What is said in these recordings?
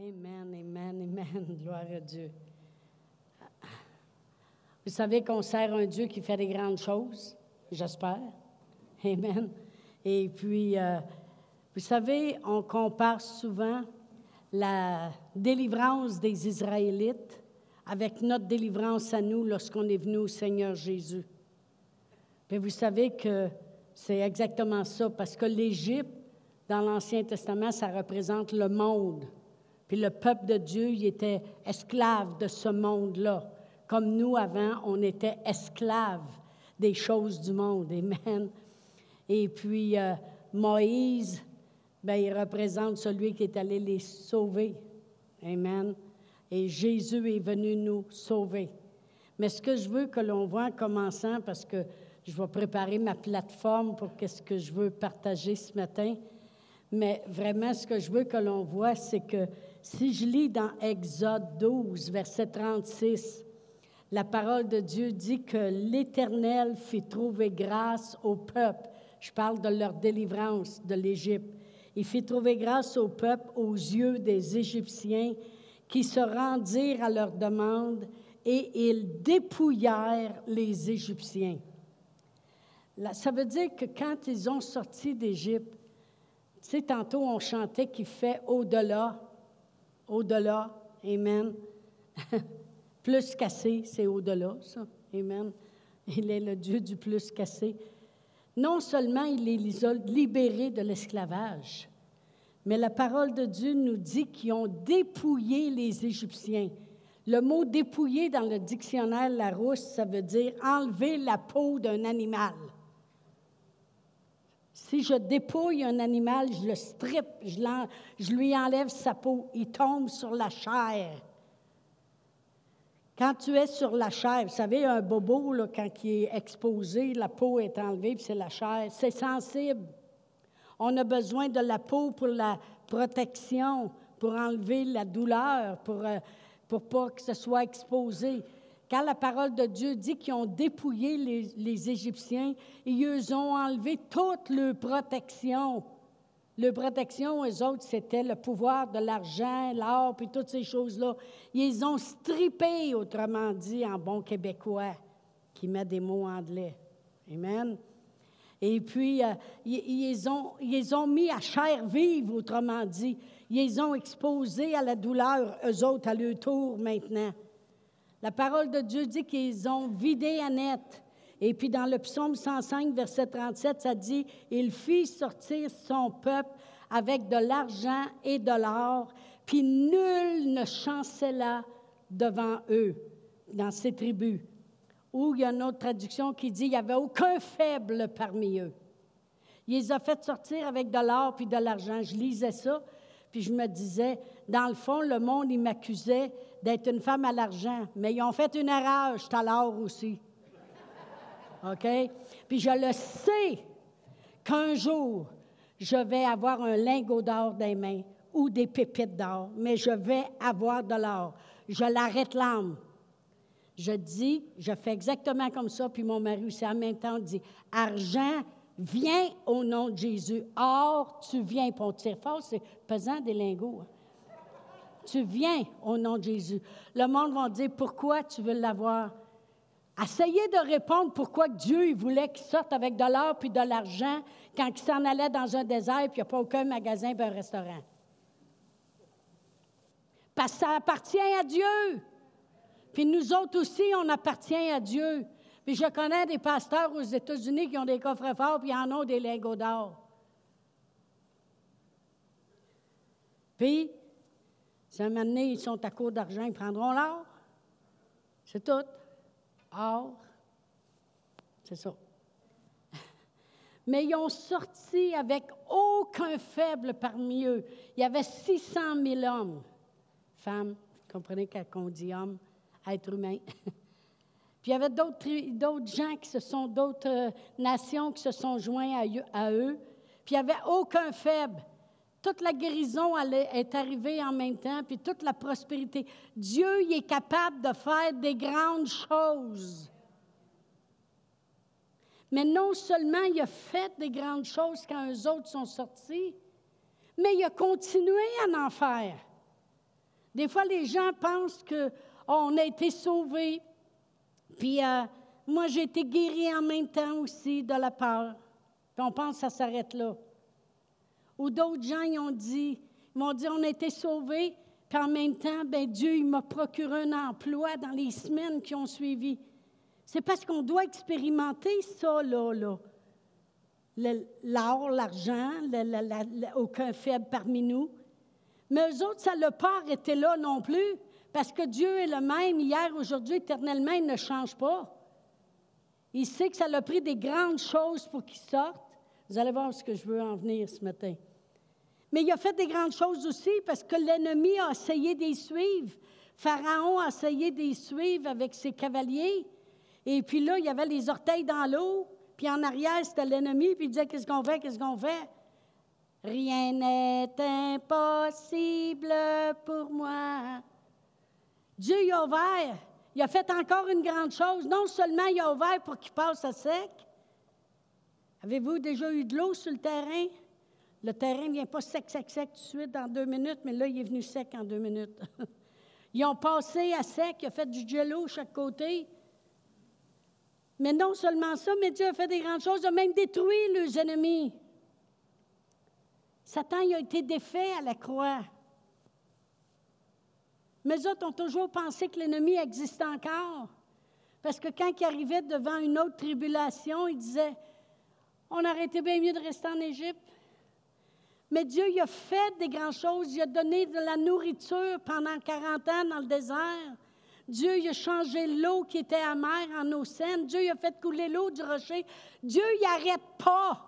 Amen, amen, amen. Gloire à Dieu. Vous savez qu'on sert un Dieu qui fait des grandes choses, j'espère. Amen. Et puis, euh, vous savez, on compare souvent la délivrance des Israélites avec notre délivrance à nous lorsqu'on est venu au Seigneur Jésus. Mais vous savez que c'est exactement ça, parce que l'Égypte, dans l'Ancien Testament, ça représente le monde. Puis le peuple de Dieu, il était esclave de ce monde-là. Comme nous, avant, on était esclaves des choses du monde. Amen. Et puis, euh, Moïse, ben, il représente celui qui est allé les sauver. Amen. Et Jésus est venu nous sauver. Mais ce que je veux que l'on voit en commençant, parce que je vais préparer ma plateforme pour ce que je veux partager ce matin, mais vraiment ce que je veux que l'on voit, c'est que si je lis dans Exode 12, verset 36, la parole de Dieu dit que l'Éternel fit trouver grâce au peuple. Je parle de leur délivrance de l'Égypte. Il fit trouver grâce au peuple aux yeux des Égyptiens qui se rendirent à leur demande et ils dépouillèrent les Égyptiens. ça veut dire que quand ils ont sorti d'Égypte, tu sais, tantôt on chantait qu'il fait au-delà, au-delà. Amen. plus cassé, c'est au-delà, ça. Amen. Il est le Dieu du plus cassé. Non seulement il les a libérés de l'esclavage, mais la parole de Dieu nous dit qu'ils ont dépouillé les Égyptiens. Le mot dépouiller dans le dictionnaire Larousse, ça veut dire enlever la peau d'un animal. Si je dépouille un animal, je le strip, je, lui enlève sa peau, il tombe sur la chair. Quand tu es sur la chair, vous savez, un bobo, quand il est exposé, la peau est enlevée, puis c'est la chair, c'est sensible. On a besoin de la peau pour la protection, pour enlever la douleur, pour, euh, pour pas que ce soit exposé. Quand la parole de Dieu dit qu'ils ont dépouillé les, Égyptiens, ils ont enlevé toute leur protection. Leur protection, eux autres, c'était le pouvoir de l'argent, l'or, puis toutes ces choses-là. Ils ont strippé, autrement dit, en bon québécois, qui met des mots anglais. Amen. Et puis, euh, ils, ont, ils ont mis à chair vive, autrement dit. Ils ont exposé à la douleur, eux autres, à leur tour maintenant. La parole de Dieu dit qu'ils ont vidé Annette. Et puis dans le psaume 105, verset 37, ça dit, Il fit sortir son peuple avec de l'argent et de l'or, puis nul ne chancela devant eux, dans ces tribus. Ou il y a une autre traduction qui dit, Il n'y avait aucun faible parmi eux. Il les a fait sortir avec de l'or puis de l'argent. Je lisais ça, puis je me disais, dans le fond, le monde, il m'accusait d'être une femme à l'argent, mais ils ont fait une erreur, je à l'or aussi. OK? Puis je le sais qu'un jour, je vais avoir un lingot d'or les mains ou des pépites d'or, mais je vais avoir de l'or. Je l'arrête l'âme. Je dis, je fais exactement comme ça, puis mon mari aussi en même temps dit Argent, viens au nom de Jésus. Or, tu viens. Puis on tire fort, c'est pesant des lingots. Hein. Tu viens au nom de Jésus. Le monde va dire pourquoi tu veux l'avoir? Essayez de répondre pourquoi Dieu il voulait qu'il sorte avec de l'or puis de l'argent quand il s'en allait dans un désert puis il n'y a pas aucun magasin et un restaurant. Parce que ça appartient à Dieu. Puis nous autres aussi, on appartient à Dieu. Puis je connais des pasteurs aux États-Unis qui ont des coffres forts puis en ont des lingots d'or. Puis, si un moment donné, ils sont à court d'argent, ils prendront l'or. C'est tout. Or, c'est ça. Mais ils ont sorti avec aucun faible parmi eux. Il y avait 600 000 hommes, femmes, vous comprenez quand on dit hommes, être humain. Il y avait d'autres gens qui se sont, d'autres euh, nations qui se sont joints à, eux. Puis il n'y avait aucun faible. Toute la guérison est arrivée en même temps, puis toute la prospérité. Dieu il est capable de faire des grandes choses. Mais non seulement il a fait des grandes choses quand eux autres sont sortis, mais il a continué à en faire. Des fois, les gens pensent qu'on oh, a été sauvés. Puis euh, moi, j'ai été guéri en même temps aussi de la peur. Puis on pense que ça s'arrête là. Ou d'autres gens, ils ont dit, ils m'ont dit, on a été sauvés, puis en même temps, ben Dieu, il m'a procuré un emploi dans les semaines qui ont suivi. C'est parce qu'on doit expérimenter ça, là, là. L'or, l'argent, aucun faible parmi nous. Mais eux autres, ça n'a pas arrêté là non plus, parce que Dieu est le même hier, aujourd'hui, éternellement, il ne change pas. Il sait que ça a pris des grandes choses pour qu'il sorte. Vous allez voir ce que je veux en venir ce matin. Mais il a fait des grandes choses aussi parce que l'ennemi a essayé d'y suivre. Pharaon a essayé d'y suivre avec ses cavaliers. Et puis là, il y avait les orteils dans l'eau. Puis en arrière, c'était l'ennemi. Puis il disait Qu'est-ce qu'on fait? Qu'est-ce qu'on fait? Rien n'est impossible pour moi. Dieu y a ouvert. Il a fait encore une grande chose. Non seulement il a ouvert pour qu'il passe à sec. Avez-vous déjà eu de l'eau sur le terrain? Le terrain ne vient pas sec, sec, sec tout de suite dans deux minutes, mais là, il est venu sec en deux minutes. Ils ont passé à sec, il a fait du jello chaque côté. Mais non seulement ça, mais Dieu a fait des grandes choses, il a même détruit leurs ennemis. Satan il a été défait à la croix. Mais autres ont toujours pensé que l'ennemi existe encore. Parce que quand il arrivait devant une autre tribulation, il disait On aurait été bien mieux de rester en Égypte. Mais Dieu il a fait des grandes choses. Il a donné de la nourriture pendant 40 ans dans le désert. Dieu il a changé l'eau qui était amère en eau saine. Dieu il a fait couler l'eau du rocher. Dieu il n'arrête pas.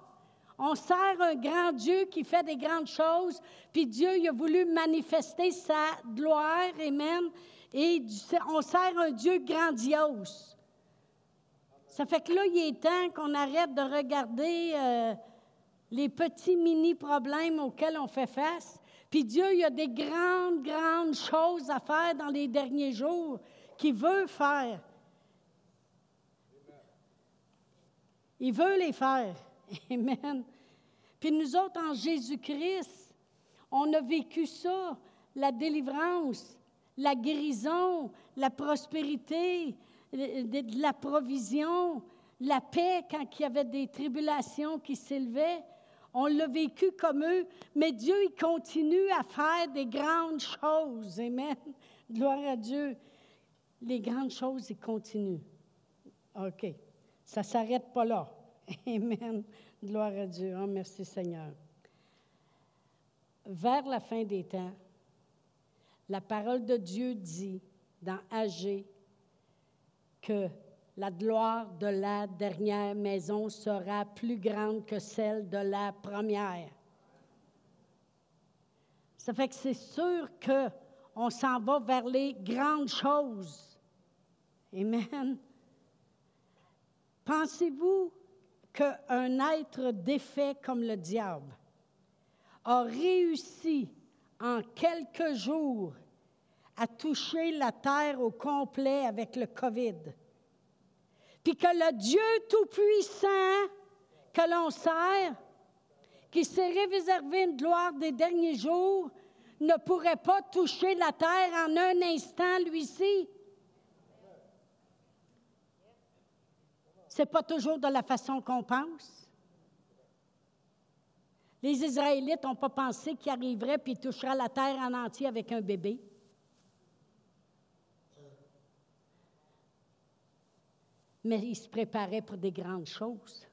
On sert un grand Dieu qui fait des grandes choses, puis Dieu a voulu manifester sa gloire, Amen. Et on sert un Dieu grandiose. Ça fait que là, il est temps qu'on arrête de regarder euh, les petits mini-problèmes auxquels on fait face. Puis Dieu, il a des grandes, grandes choses à faire dans les derniers jours qu'il veut faire. Il veut les faire. Amen. Puis nous autres, en Jésus-Christ, on a vécu ça, la délivrance, la guérison, la prospérité, de la provision, la paix quand il y avait des tribulations qui s'élevaient. On l'a vécu comme eux, mais Dieu, il continue à faire des grandes choses. Amen. Gloire à Dieu. Les grandes choses, il continue. OK. Ça ne s'arrête pas là. Amen. Gloire à Dieu. Oh, merci Seigneur. Vers la fin des temps, la parole de Dieu dit dans Agé que la gloire de la dernière maison sera plus grande que celle de la première. Ça fait que c'est sûr qu'on s'en va vers les grandes choses. Amen. Pensez-vous qu'un être défait comme le diable a réussi en quelques jours à toucher la terre au complet avec le COVID. Puis que le Dieu Tout-Puissant que l'on sert, qui s'est réservé une gloire des derniers jours, ne pourrait pas toucher la terre en un instant, lui-ci. N'est pas toujours de la façon qu'on pense. Les Israélites n'ont pas pensé qu'ils arriveraient puis toucheraient la terre en entier avec un bébé. Mais ils se préparaient pour des grandes choses.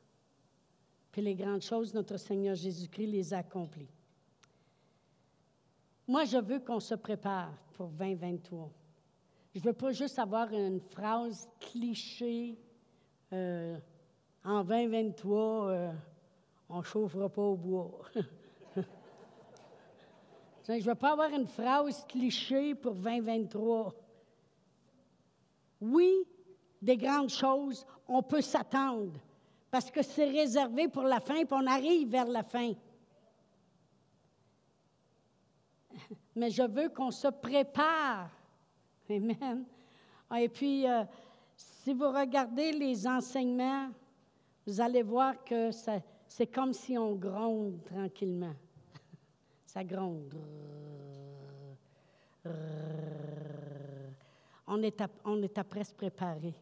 Puis les grandes choses, notre Seigneur Jésus-Christ les a accomplies. Moi, je veux qu'on se prépare pour 2023. Je ne veux pas juste avoir une phrase cliché euh, en 2023, euh, on ne chauffera pas au bois. Je ne veux pas avoir une phrase cliché pour 2023. Oui, des grandes choses, on peut s'attendre parce que c'est réservé pour la fin, puis on arrive vers la fin. Mais je veux qu'on se prépare. Amen. Et puis, euh, si vous regardez les enseignements, vous allez voir que c'est comme si on gronde tranquillement. Ça gronde. on est, on est après se préparer.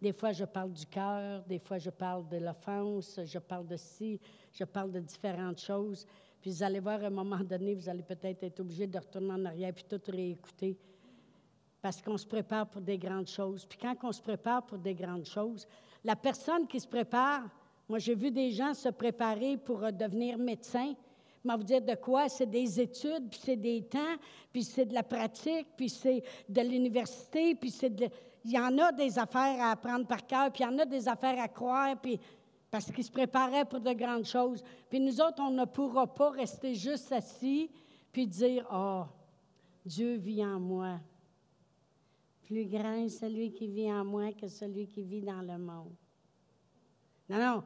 Des fois, je parle du cœur, des fois, je parle de l'offense, je parle de ci, je parle de différentes choses. Puis vous allez voir, à un moment donné, vous allez peut-être être obligé de retourner en arrière puis tout réécouter. Parce qu'on se prépare pour des grandes choses. Puis quand on se prépare pour des grandes choses, la personne qui se prépare, moi j'ai vu des gens se préparer pour euh, devenir médecin. Je vais vous dire de quoi? C'est des études, puis c'est des temps, puis c'est de la pratique, puis c'est de l'université, puis c'est de il y en a des affaires à apprendre par cœur, puis il y en a des affaires à croire, puis parce qu'ils se préparaient pour de grandes choses. Puis nous autres, on ne pourra pas rester juste assis puis dire, oh, Dieu vit en moi. Plus grand est celui qui vit en moi que celui qui vit dans le monde. Non, non.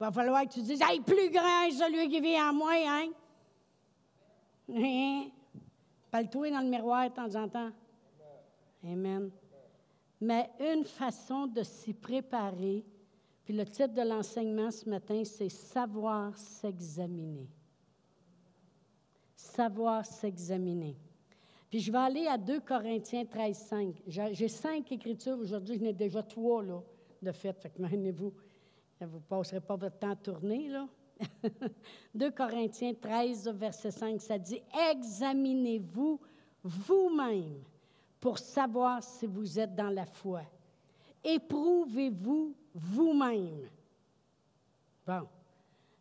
Il va falloir que tu dises, hey, plus grand celui qui vit en moi, hein? Hein? Parle-toi dans le miroir de temps en temps. Amen mais une façon de s'y préparer. Puis le titre de l'enseignement ce matin, c'est Savoir s'examiner. Savoir s'examiner. Puis je vais aller à 2 Corinthiens 13, 5. J'ai cinq écritures aujourd'hui, j'en ai déjà trois, là, de fait. Fait que vous vous ne passerez pas votre temps à tourner, là. 2 Corinthiens 13, verset 5, ça dit Examinez-vous vous-même pour savoir si vous êtes dans la foi. Éprouvez-vous vous-même. Bon,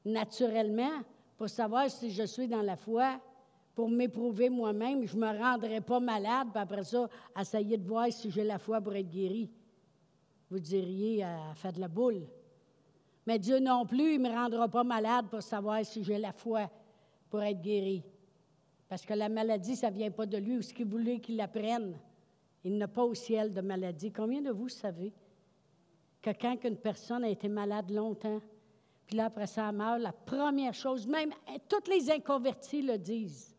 naturellement, pour savoir si je suis dans la foi, pour m'éprouver moi-même, je ne me rendrai pas malade, puis après ça, essayer de voir si j'ai la foi pour être guéri. Vous diriez, à faire de la boule. Mais Dieu non plus, il ne me rendra pas malade pour savoir si j'ai la foi pour être guéri. Parce que la maladie, ça ne vient pas de lui, ou ce qu'il voulait qu'il la prenne. Il n'a pas au ciel de maladie. Combien de vous savez que quand une personne a été malade longtemps, puis là, après ça, meurt, la première chose, même eh, toutes les inconvertis le disent,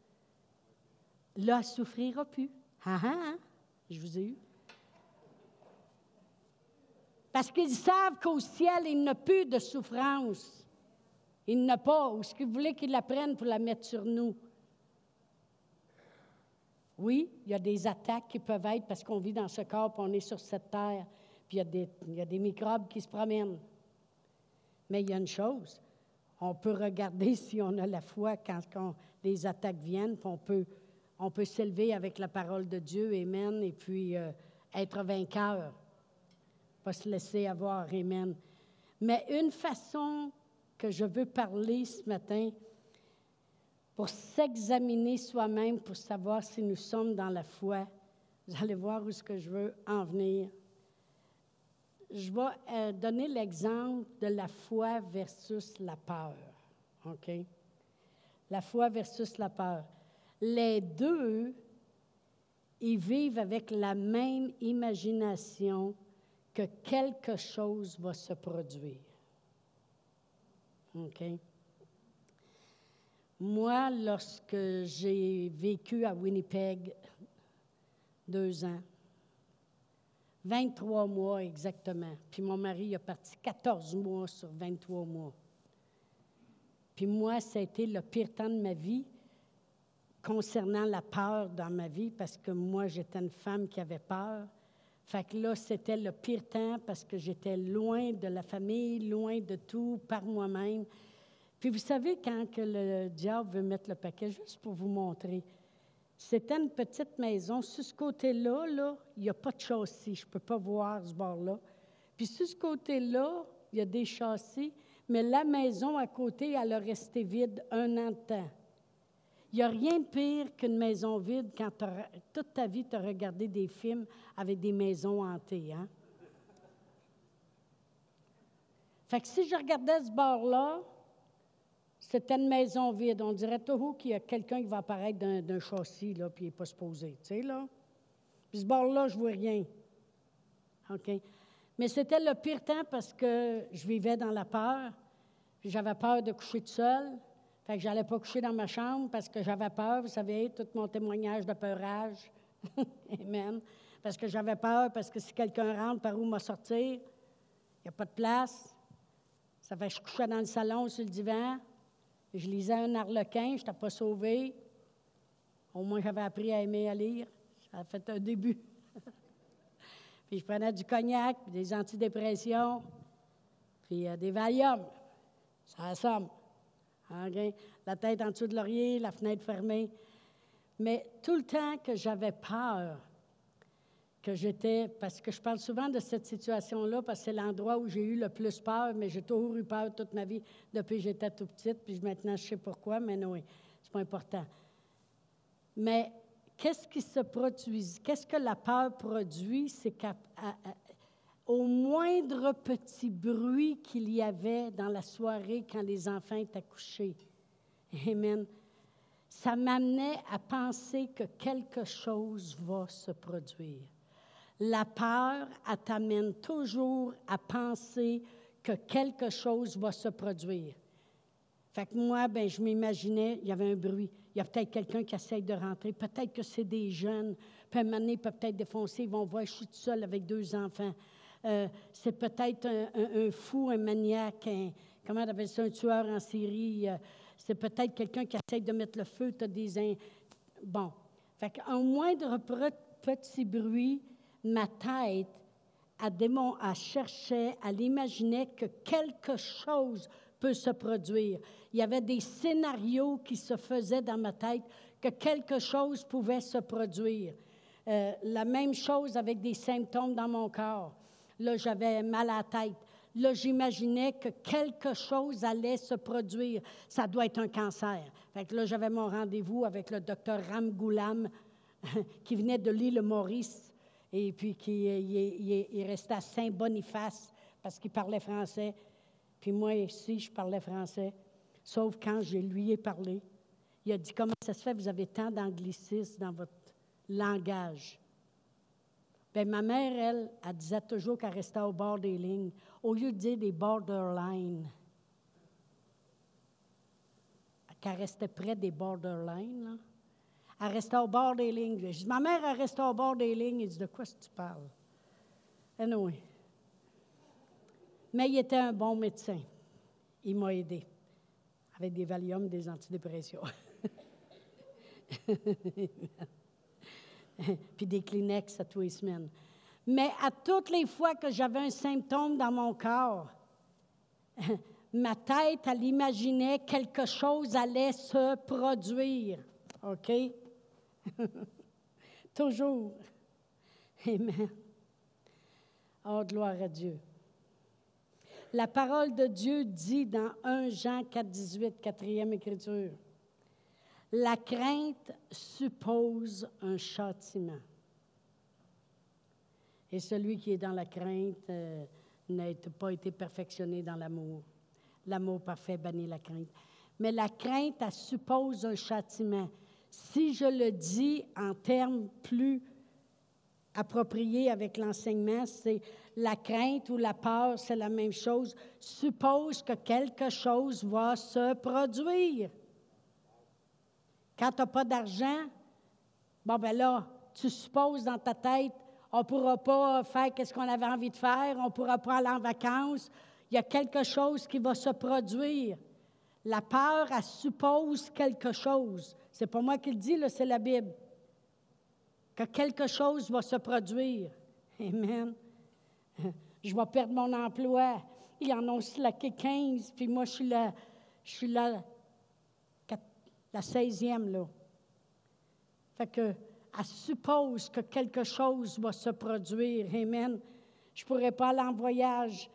là, elle souffrira plus. Ah, ah, ah, je vous ai eu. Parce qu'ils savent qu'au ciel, il n'a plus de souffrance. Il n'a pas, ou ce qu'ils voulaient qu'ils la prennent pour la mettre sur nous? Oui, il y a des attaques qui peuvent être parce qu'on vit dans ce corps, puis on est sur cette terre, puis il y, a des, il y a des microbes qui se promènent. Mais il y a une chose, on peut regarder si on a la foi quand, les attaques viennent, puis on peut, on peut s'élever avec la parole de Dieu, Amen, et puis euh, être vainqueur, pas se laisser avoir, Amen. Mais une façon que je veux parler ce matin, pour s'examiner soi-même, pour savoir si nous sommes dans la foi. Vous allez voir où est-ce que je veux en venir. Je vais euh, donner l'exemple de la foi versus la peur. OK? La foi versus la peur. Les deux, ils vivent avec la même imagination que quelque chose va se produire. OK? Moi, lorsque j'ai vécu à Winnipeg deux ans, 23 mois exactement, puis mon mari a parti 14 mois sur 23 mois. Puis moi, ça a été le pire temps de ma vie concernant la peur dans ma vie, parce que moi, j'étais une femme qui avait peur. Fait que là, c'était le pire temps parce que j'étais loin de la famille, loin de tout, par moi-même. Puis vous savez, quand que le diable veut mettre le paquet, juste pour vous montrer, c'était une petite maison. Sur ce côté-là, là, il n'y a pas de châssis. Je ne peux pas voir ce bord-là. Puis sur ce côté-là, il y a des châssis, mais la maison à côté, elle a resté vide un an de temps. Il n'y a rien de pire qu'une maison vide quand toute ta vie, tu as regardé des films avec des maisons hantées. Hein? Fait que si je regardais ce bord-là, c'était une maison vide. On dirait tout qu'il y a quelqu'un qui va apparaître d'un châssis, là, puis il n'est pas supposé, tu sais, là. Puis ce bord-là, je ne vois rien. OK? Mais c'était le pire temps parce que je vivais dans la peur, j'avais peur de coucher tout seul. Fait que j'allais pas coucher dans ma chambre parce que j'avais peur, vous savez, tout mon témoignage de peurage. Amen. Parce que j'avais peur, parce que si quelqu'un rentre, par où m'a sortir? Il n'y a pas de place. Ça fait que je couchais dans le salon, sur le divan. Je lisais un arlequin, je n'étais pas sauvé. Au moins, j'avais appris à aimer à lire. Ça a fait un début. Puis je prenais du cognac, des antidépressions, puis euh, des Valium. Ça assomme. OK? La tête en dessous de l'oreiller, la fenêtre fermée. Mais tout le temps que j'avais peur, que j'étais, parce que je parle souvent de cette situation-là, parce que c'est l'endroit où j'ai eu le plus peur, mais j'ai toujours eu peur toute ma vie depuis que j'étais tout petite, puis maintenant je sais pourquoi, mais non, c'est pas important. Mais qu'est-ce qui se produit? Qu'est-ce que la peur produit? C'est qu'au moindre petit bruit qu'il y avait dans la soirée quand les enfants étaient couchés, Amen, ça m'amenait à penser que quelque chose va se produire. La peur, t'amène toujours à penser que quelque chose va se produire. Fait que moi, ben, je m'imaginais, il y avait un bruit. Il y a peut-être quelqu'un qui essaye de rentrer. Peut-être que c'est des jeunes. Puis un moment peut peut-être défoncer. Ils vont voir, je suis toute seule avec deux enfants. Euh, c'est peut-être un, fou, un maniaque, un, comment on appelle ça, un tueur en série. Euh, c'est peut-être quelqu'un qui essaye de mettre le feu. Tu as des. Bon. Fait qu'un moindre petit bruit, ma tête à, démon, à chercher, à l'imaginer que quelque chose peut se produire. Il y avait des scénarios qui se faisaient dans ma tête que quelque chose pouvait se produire. Euh, la même chose avec des symptômes dans mon corps. Là, j'avais mal à la tête. Là, j'imaginais que quelque chose allait se produire. Ça doit être un cancer. Fait que là, j'avais mon rendez-vous avec le docteur Ram Goulam, qui venait de l'île Maurice et puis qui il, restait à Saint-Boniface parce qu'il parlait français. Puis moi ici, je parlais français, sauf quand je lui ai parlé. Il a dit Comment ça se fait, vous avez tant d'anglicisme dans votre langage Bien, ma mère, elle, elle disait toujours qu'elle restait au bord des lignes, au lieu de dire des borderlines. Qu'elle restait près des borderlines. Là. Elle restait au bord des lignes. Je dis, ma mère, elle restait au bord des lignes. Il dit, de quoi est-ce que tu parles? Anyway. Mais il était un bon médecin. Il m'a aidé avec des Valium, des antidépressions. Puis des Kleenex à tous les semaines. Mais à toutes les fois que j'avais un symptôme dans mon corps, ma tête, elle imaginait quelque chose allait se produire. OK? Toujours. Amen. Oh, gloire à Dieu. La parole de Dieu dit dans 1 Jean 4, 18, quatrième écriture, la crainte suppose un châtiment. Et celui qui est dans la crainte euh, n'a pas été perfectionné dans l'amour. L'amour parfait bannit la crainte. Mais la crainte, suppose un châtiment. Si je le dis en termes plus appropriés avec l'enseignement, c'est la crainte ou la peur, c'est la même chose. Suppose que quelque chose va se produire. Quand tu n'as pas d'argent, bon ben là, tu supposes dans ta tête, on ne pourra pas faire ce qu'on avait envie de faire, on ne pourra pas aller en vacances. Il y a quelque chose qui va se produire. La peur, elle suppose quelque chose. C'est pas moi qui le dis, c'est la Bible. Que quelque chose va se produire. Amen. Je vais perdre mon emploi. Ils en ont slacké 15, puis moi, je suis la, je suis la, la 16e, là. Fait que, elle suppose que quelque chose va se produire. Amen. Je ne pourrais pas aller en voyage.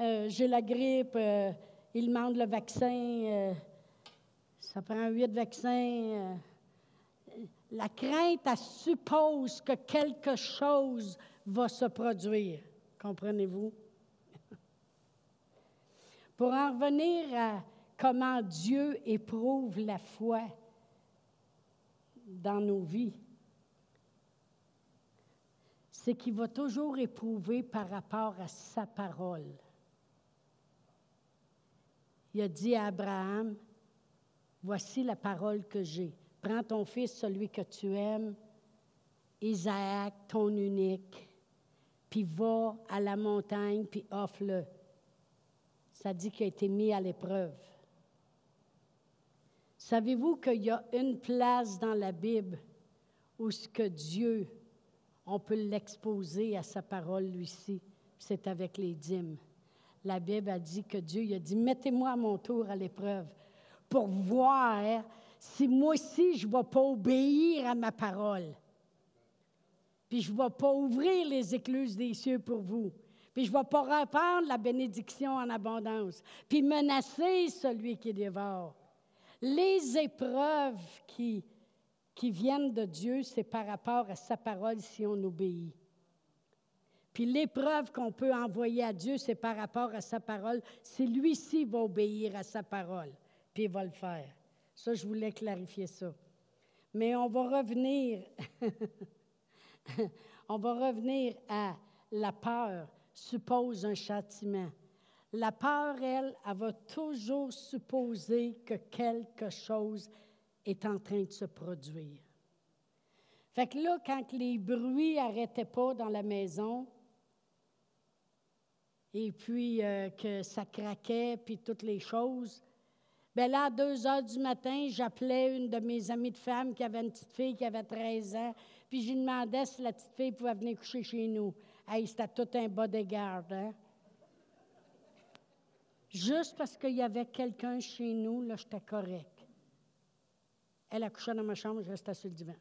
Euh, j'ai la grippe. Euh, ils demandent le vaccin. Euh, ça prend huit vaccins. La crainte, elle suppose que quelque chose va se produire. Comprenez-vous? Pour en revenir à comment Dieu éprouve la foi dans nos vies, c'est qu'il va toujours éprouver par rapport à sa parole. Il a dit à Abraham, Voici la parole que j'ai. Prends ton fils, celui que tu aimes, Isaac, ton unique, puis va à la montagne, puis offre-le. Ça dit qu'il a été mis à l'épreuve. Savez-vous qu'il y a une place dans la Bible où ce que Dieu on peut l'exposer à sa parole, lui-ci. C'est avec les dîmes. La Bible a dit que Dieu il a dit, mettez-moi à mon tour à l'épreuve pour voir si moi aussi je ne vais pas obéir à ma parole. Puis je ne vais pas ouvrir les écluses des cieux pour vous. Puis je ne vais pas répandre la bénédiction en abondance. Puis menacer celui qui dévore. Les épreuves qui, viennent de Dieu, c'est par rapport à sa parole si on obéit. Puis l'épreuve qu'on peut envoyer à Dieu, c'est par rapport à sa parole, si lui-ci va obéir à sa parole, puis il va le faire. Ça, je voulais clarifier ça. Mais on va revenir, on va revenir à la peur suppose un châtiment. La peur, elle, elle va toujours supposer que quelque chose est en train de se produire. Fait que là, quand les bruits n'arrêtaient pas dans la maison, et puis euh, que ça craquait, puis toutes les choses, bien là, à 2 heures du matin, j'appelais une de mes amies de femmes qui avait une petite fille qui avait 13 ans, puis je lui demandais si la petite fille pouvait venir coucher chez nous. Hey, c'était tout un bodyguard, hein? Juste parce qu'il y avait quelqu'un chez nous, là, j'étais correct. Elle a couché dans ma chambre, je restais sur le divan.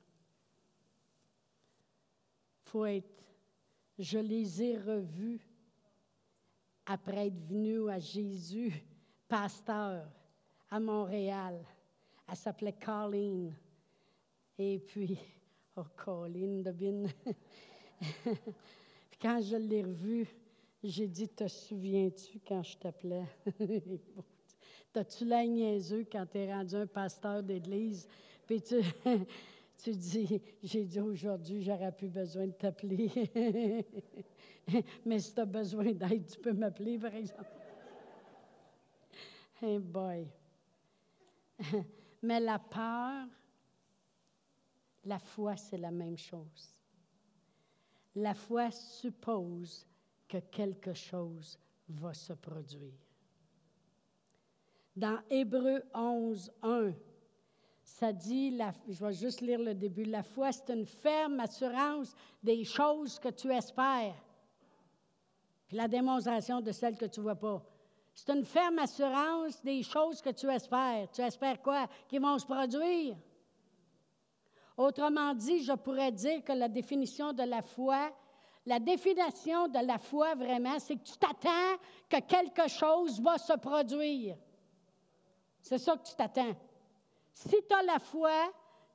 faut être. Je les ai revus après être venu à Jésus, pasteur, à Montréal. Elle s'appelait Colleen. Et puis, oh, Colleen de quand je l'ai revue, j'ai dit Te souviens-tu quand je t'appelais? T'as-tu la niaiseux quand tu es rendu un pasteur d'église? Puis tu, tu dis J'ai dit aujourd'hui, j'aurais plus besoin de t'appeler. Mais si tu as besoin d'aide, tu peux m'appeler, par exemple. Hey boy. Mais la peur, la foi, c'est la même chose. La foi suppose que quelque chose va se produire. Dans Hébreu 11, 1, ça dit, je vais juste lire le début, la foi, c'est une ferme assurance des choses que tu espères, puis la démonstration de celles que tu ne vois pas. C'est une ferme assurance des choses que tu espères. Tu espères quoi? Qui vont se produire. Autrement dit, je pourrais dire que la définition de la foi, la définition de la foi vraiment, c'est que tu t'attends que quelque chose va se produire. C'est ça que tu t'attends. Si tu as la foi,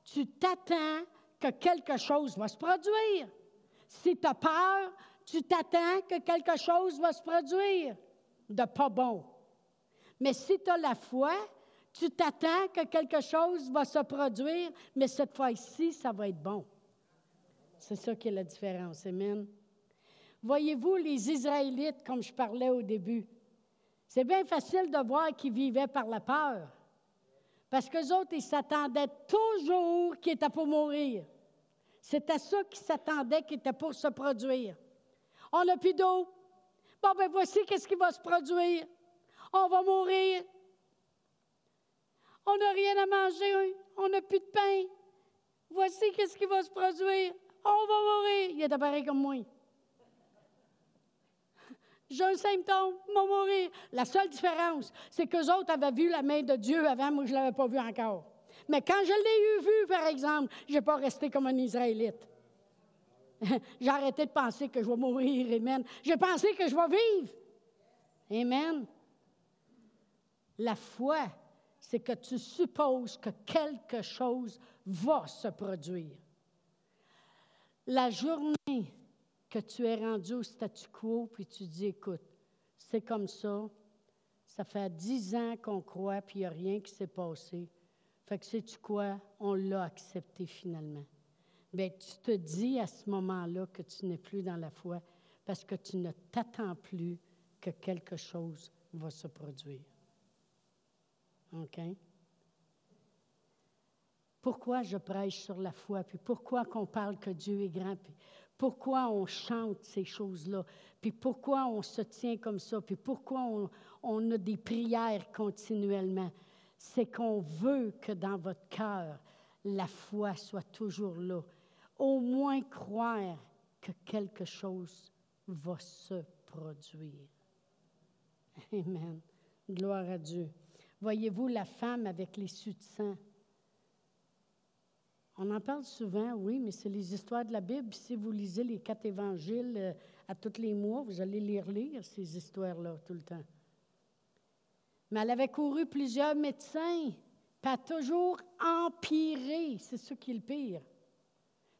tu t'attends que quelque chose va se produire. Si tu as peur, tu t'attends que quelque chose va se produire de pas bon. Mais si tu as la foi, tu t'attends que quelque chose va se produire, mais cette fois-ci, ça va être bon. C'est ça qui est la différence. Amen. Voyez-vous, les Israélites, comme je parlais au début, c'est bien facile de voir qu'ils vivaient par la peur. Parce qu'eux autres, ils s'attendaient toujours qu'ils étaient pour mourir. C'était ça qu'ils s'attendaient qui était pour se produire. On n'a plus d'eau. Bon, ben voici qu'est-ce qui va se produire. On va mourir. On n'a rien à manger, on n'a plus de pain. Voici qu'est-ce qui va se produire. On va mourir. Il est pareil comme moi. J'ai un symptôme, va mourir. La seule différence, c'est qu'eux autres avaient vu la main de Dieu avant, moi je ne l'avais pas vu encore. Mais quand je l'ai eu vu, par exemple, je n'ai pas resté comme un Israélite. J'ai arrêté de penser que je vais mourir, Amen. J'ai pensé que je vais vivre. Amen. La foi, c'est que tu supposes que quelque chose va se produire. La journée que tu es rendu au statu quo, puis tu dis, écoute, c'est comme ça, ça fait dix ans qu'on croit, puis il n'y a rien qui s'est passé. Fait que sais-tu quoi? On l'a accepté finalement. Bien, tu te dis à ce moment-là que tu n'es plus dans la foi parce que tu ne t'attends plus que quelque chose va se produire. OK? Pourquoi je prêche sur la foi, puis pourquoi qu'on parle que Dieu est grand, pourquoi on chante ces choses-là, puis pourquoi on se tient comme ça, puis pourquoi on, a des prières continuellement? C'est qu'on veut que dans votre cœur, la foi soit toujours là. Au moins croire que quelque chose va se produire. Amen. Gloire à Dieu. Voyez-vous la femme avec les de sang? On en parle souvent, oui, mais c'est les histoires de la Bible. Si vous lisez les quatre évangiles euh, à tous les mois, vous allez lire lire ces histoires-là tout le temps. Mais elle avait couru plusieurs médecins, pas toujours empiré, c'est ce qui est le pire.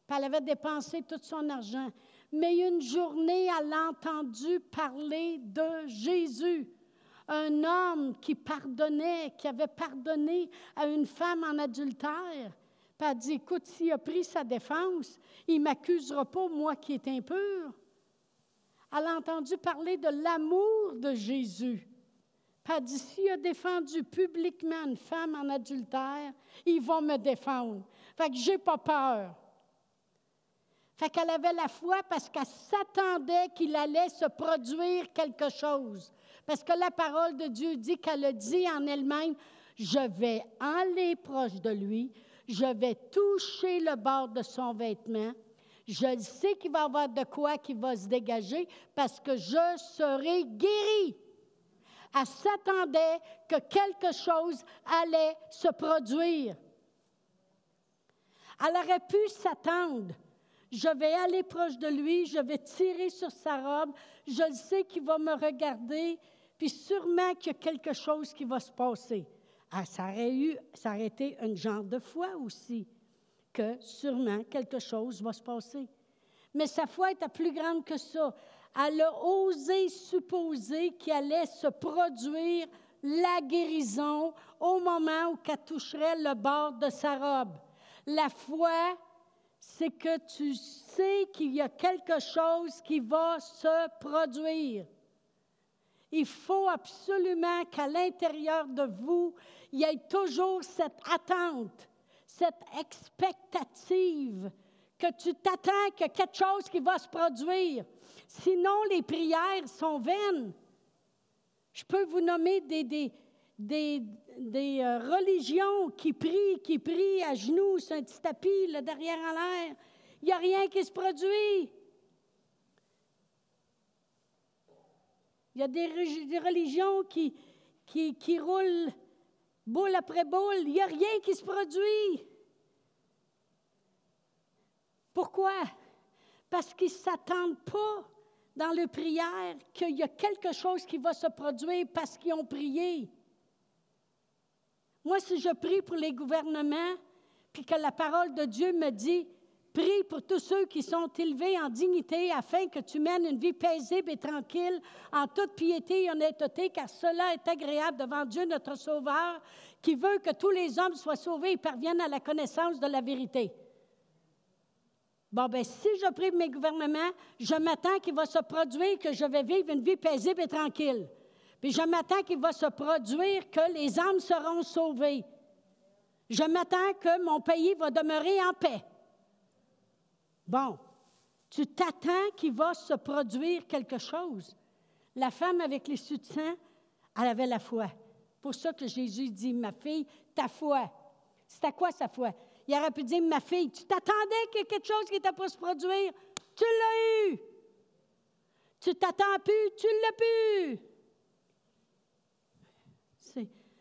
Puis elle avait dépensé tout son argent. Mais une journée, elle a entendu parler de Jésus un homme qui pardonnait, qui avait pardonné à une femme en adultère. Puis elle dit, écoute, s'il a pris sa défense, il ne m'accusera pas, moi qui est impur. Elle a entendu parler de l'amour de Jésus. Puis elle dit, s'il a défendu publiquement une femme en adultère, il va me défendre. Fait que j'ai pas peur. Fait qu'elle avait la foi parce qu'elle s'attendait qu'il allait se produire quelque chose. Parce que la parole de Dieu dit qu'elle a dit en elle-même, je vais aller proche de lui, je vais toucher le bord de son vêtement, je sais qu'il va y avoir de quoi qui va se dégager parce que je serai guéri. Elle s'attendait que quelque chose allait se produire. Elle aurait pu s'attendre je vais aller proche de lui, je vais tirer sur sa robe, je sais qu'il va me regarder, puis sûrement qu'il y a quelque chose qui va se passer. Ah, ça, aurait eu, ça aurait été un genre de foi aussi, que sûrement quelque chose va se passer. Mais sa foi était plus grande que ça. Elle a osé supposer qu'il allait se produire la guérison au moment où elle toucherait le bord de sa robe. La foi c'est que tu sais qu'il y a quelque chose qui va se produire. Il faut absolument qu'à l'intérieur de vous, il y ait toujours cette attente, cette expectative, que tu t'attends que quelque chose qui va se produire. Sinon, les prières sont vaines. Je peux vous nommer des, des, des, des euh, religions qui prient, qui prient à genoux sur un petit tapis, le derrière en l'air. Il n'y a rien qui se produit. Il y a des, religions qui, qui, qui roulent boule après boule. Il n'y a rien qui se produit. Pourquoi? Parce qu'ils ne s'attendent pas dans leur prière qu'il y a quelque chose qui va se produire parce qu'ils ont prié. Moi, si je prie pour les gouvernements, puis que la parole de Dieu me dit, prie pour tous ceux qui sont élevés en dignité afin que tu mènes une vie paisible et tranquille en toute piété et honnêteté, car cela est agréable devant Dieu notre Sauveur, qui veut que tous les hommes soient sauvés et parviennent à la connaissance de la vérité. Bon, bien, si je prie mes gouvernements, je m'attends qu'il va se produire que je vais vivre une vie paisible et tranquille. Puis je m'attends qu'il va se produire que les âmes seront sauvées. Je m'attends que mon pays va demeurer en paix. Bon, tu t'attends qu'il va se produire quelque chose. La femme avec les soutiens, elle avait la foi. Pour ça que Jésus dit, ma fille, ta foi. C'est quoi sa foi? Il aurait pu dire, ma fille, tu t'attendais qu'il y ait quelque chose qui n'était pas se produire. Tu l'as eu. Tu t'attends plus, tu l'as plus.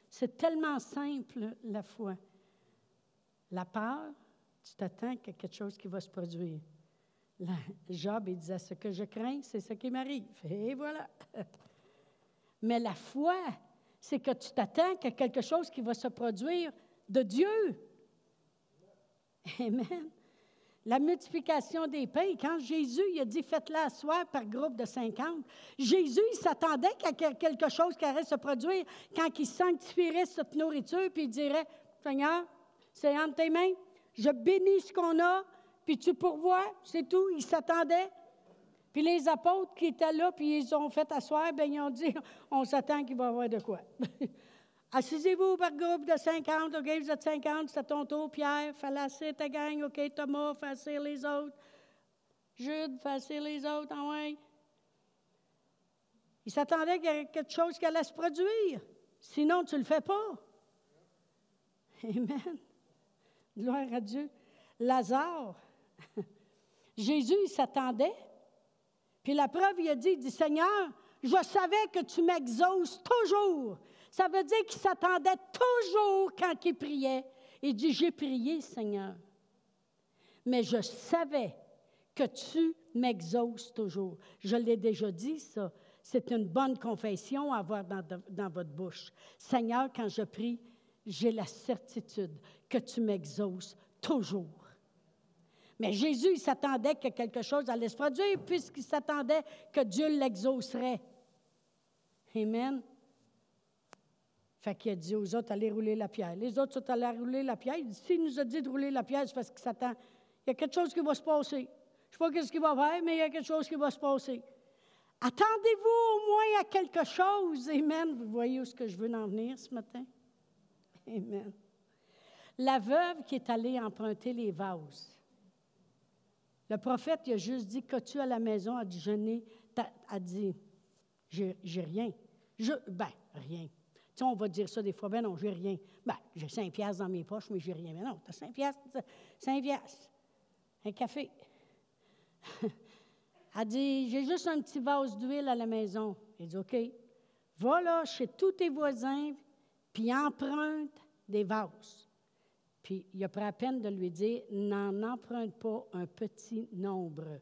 C'est tellement simple, la foi. La peur, tu t'attends qu'il y ait quelque chose qui va se produire. Job, il disait, ce que je crains, c'est ce qui m'arrive. Et voilà. Mais la foi, c'est que tu t'attends qu'il y ait quelque chose qui va se produire de Dieu. Amen. La multiplication des pains, quand Jésus il a dit faites-la soir par groupe de 50, Jésus il s'attendait ait quelque chose qui allait se produire quand il sanctifierait cette nourriture, puis il dirait Seigneur, c'est entre tes mains, je bénis ce qu'on a, puis tu pourvois, c'est tout. Il s'attendait. Puis les apôtres qui étaient là, puis ils ont fait asseoir, bien, ils ont dit on s'attend qu'il va y avoir de quoi. Assisez-vous par groupe de 50. OK, vous êtes 50, c'est ton tour. Pierre, fais ta gang. OK, Thomas, fais les autres. Jude, fais les autres. Ah Il s'attendait qu'il y ait quelque chose qui allait se produire. Sinon, tu ne le fais pas. Amen. Gloire à Dieu. Lazare. Jésus, il s'attendait. Puis la preuve, il a dit, il dit, Seigneur, je savais que tu m'exauces toujours. Ça veut dire qu'il s'attendait toujours quand il priait. Il dit, j'ai prié, Seigneur. Mais je savais que tu m'exauces toujours. Je l'ai déjà dit, ça. C'est une bonne confession à avoir dans, dans votre bouche. Seigneur, quand je prie, j'ai la certitude que tu m'exauces toujours. Mais Jésus, il s'attendait que quelque chose allait se produire puisqu'il s'attendait que Dieu l'exaucerait. Amen. Fait qu'il a dit aux autres, allez rouler la pierre. Les autres sont allés rouler la pierre. S'il nous a dit de rouler la pierre, c'est parce qu'il s'attend. Il y a quelque chose qui va se passer. Je ne sais pas ce qu'il va faire, mais il y a quelque chose qui va se passer. Attendez-vous au moins à quelque chose. Amen. Vous voyez où je veux en venir ce matin? Amen. La veuve qui est allée emprunter les vases. Le prophète, il a juste dit, qu'as-tu à la maison? Je n'ai, a dit, j'ai rien. Je, ben, rien. Tu sais, on va dire ça des fois, ben non, j'ai rien. Ben, j'ai cinq piastres dans mes poches, mais j'ai rien. Mais non, tu as cinq piastres, cinq piastres. Un café. Elle dit, j'ai juste un petit vase d'huile à la maison. Il dit, OK, va là chez tous tes voisins, puis emprunte des vases. Puis il a pris la peine de lui dire, n'en emprunte pas un petit nombre.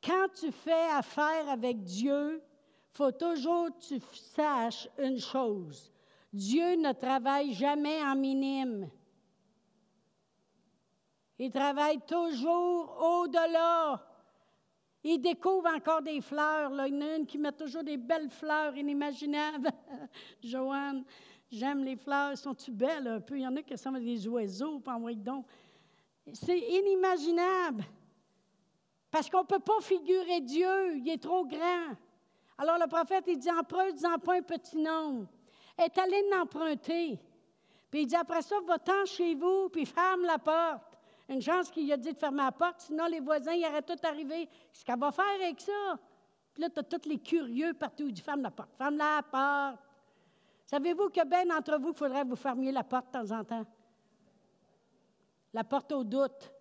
Quand tu fais affaire avec Dieu, faut toujours que tu saches une chose. Dieu ne travaille jamais en minime. Il travaille toujours au-delà. Il découvre encore des fleurs. Il y en a une qui met toujours des belles fleurs inimaginables. Joanne, j'aime les fleurs. Sont-tu belles un peu? Il y en a qui ressemblent à des oiseaux. donc. C'est inimaginable. Parce qu'on ne peut pas figurer Dieu. Il est trop grand. Alors le prophète, il dit emprunte-en pas un petit nombre. Elle est allée l'emprunter. Puis il dit après ça, va-t'en chez vous, puis ferme la porte. Une chance qu'il a dit de fermer la porte, sinon les voisins y auraient tout arrivé. Qu'est-ce qu'elle va faire avec ça? Puis là, tu as tous les curieux partout. Il dit ferme la porte, ferme la porte. Savez-vous que bien d'entre vous, il faudrait vous fermiez la porte de temps en temps? La porte au doute,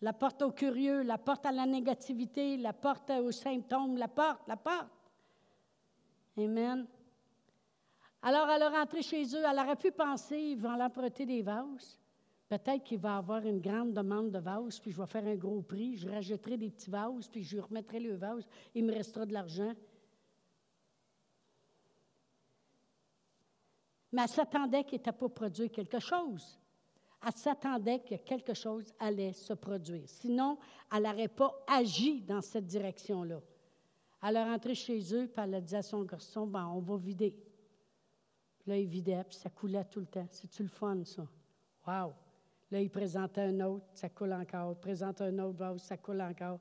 la porte aux curieux, la porte à la négativité, la porte aux symptômes, la porte, la porte. Amen. Alors, elle est rentrée chez eux. Elle aurait pu penser, ils vont l'emprunter des vases. Peut-être qu'il va avoir une grande demande de vases, puis je vais faire un gros prix, je rajouterai des petits vases, puis je remettrai le vase, il me restera de l'argent. Mais elle s'attendait qu'il n'était pas produire quelque chose. Elle s'attendait que quelque chose allait se produire. Sinon, elle n'aurait pas agi dans cette direction-là. Elle est rentrée chez eux, puis elle a dit à son garçon, ben, on va vider. Là, il vidait, puis ça coulait tout le temps. C'est-tu le fun, ça? Wow! Là, il présentait un autre, ça coule encore. Il présente un autre vase, ça coule encore.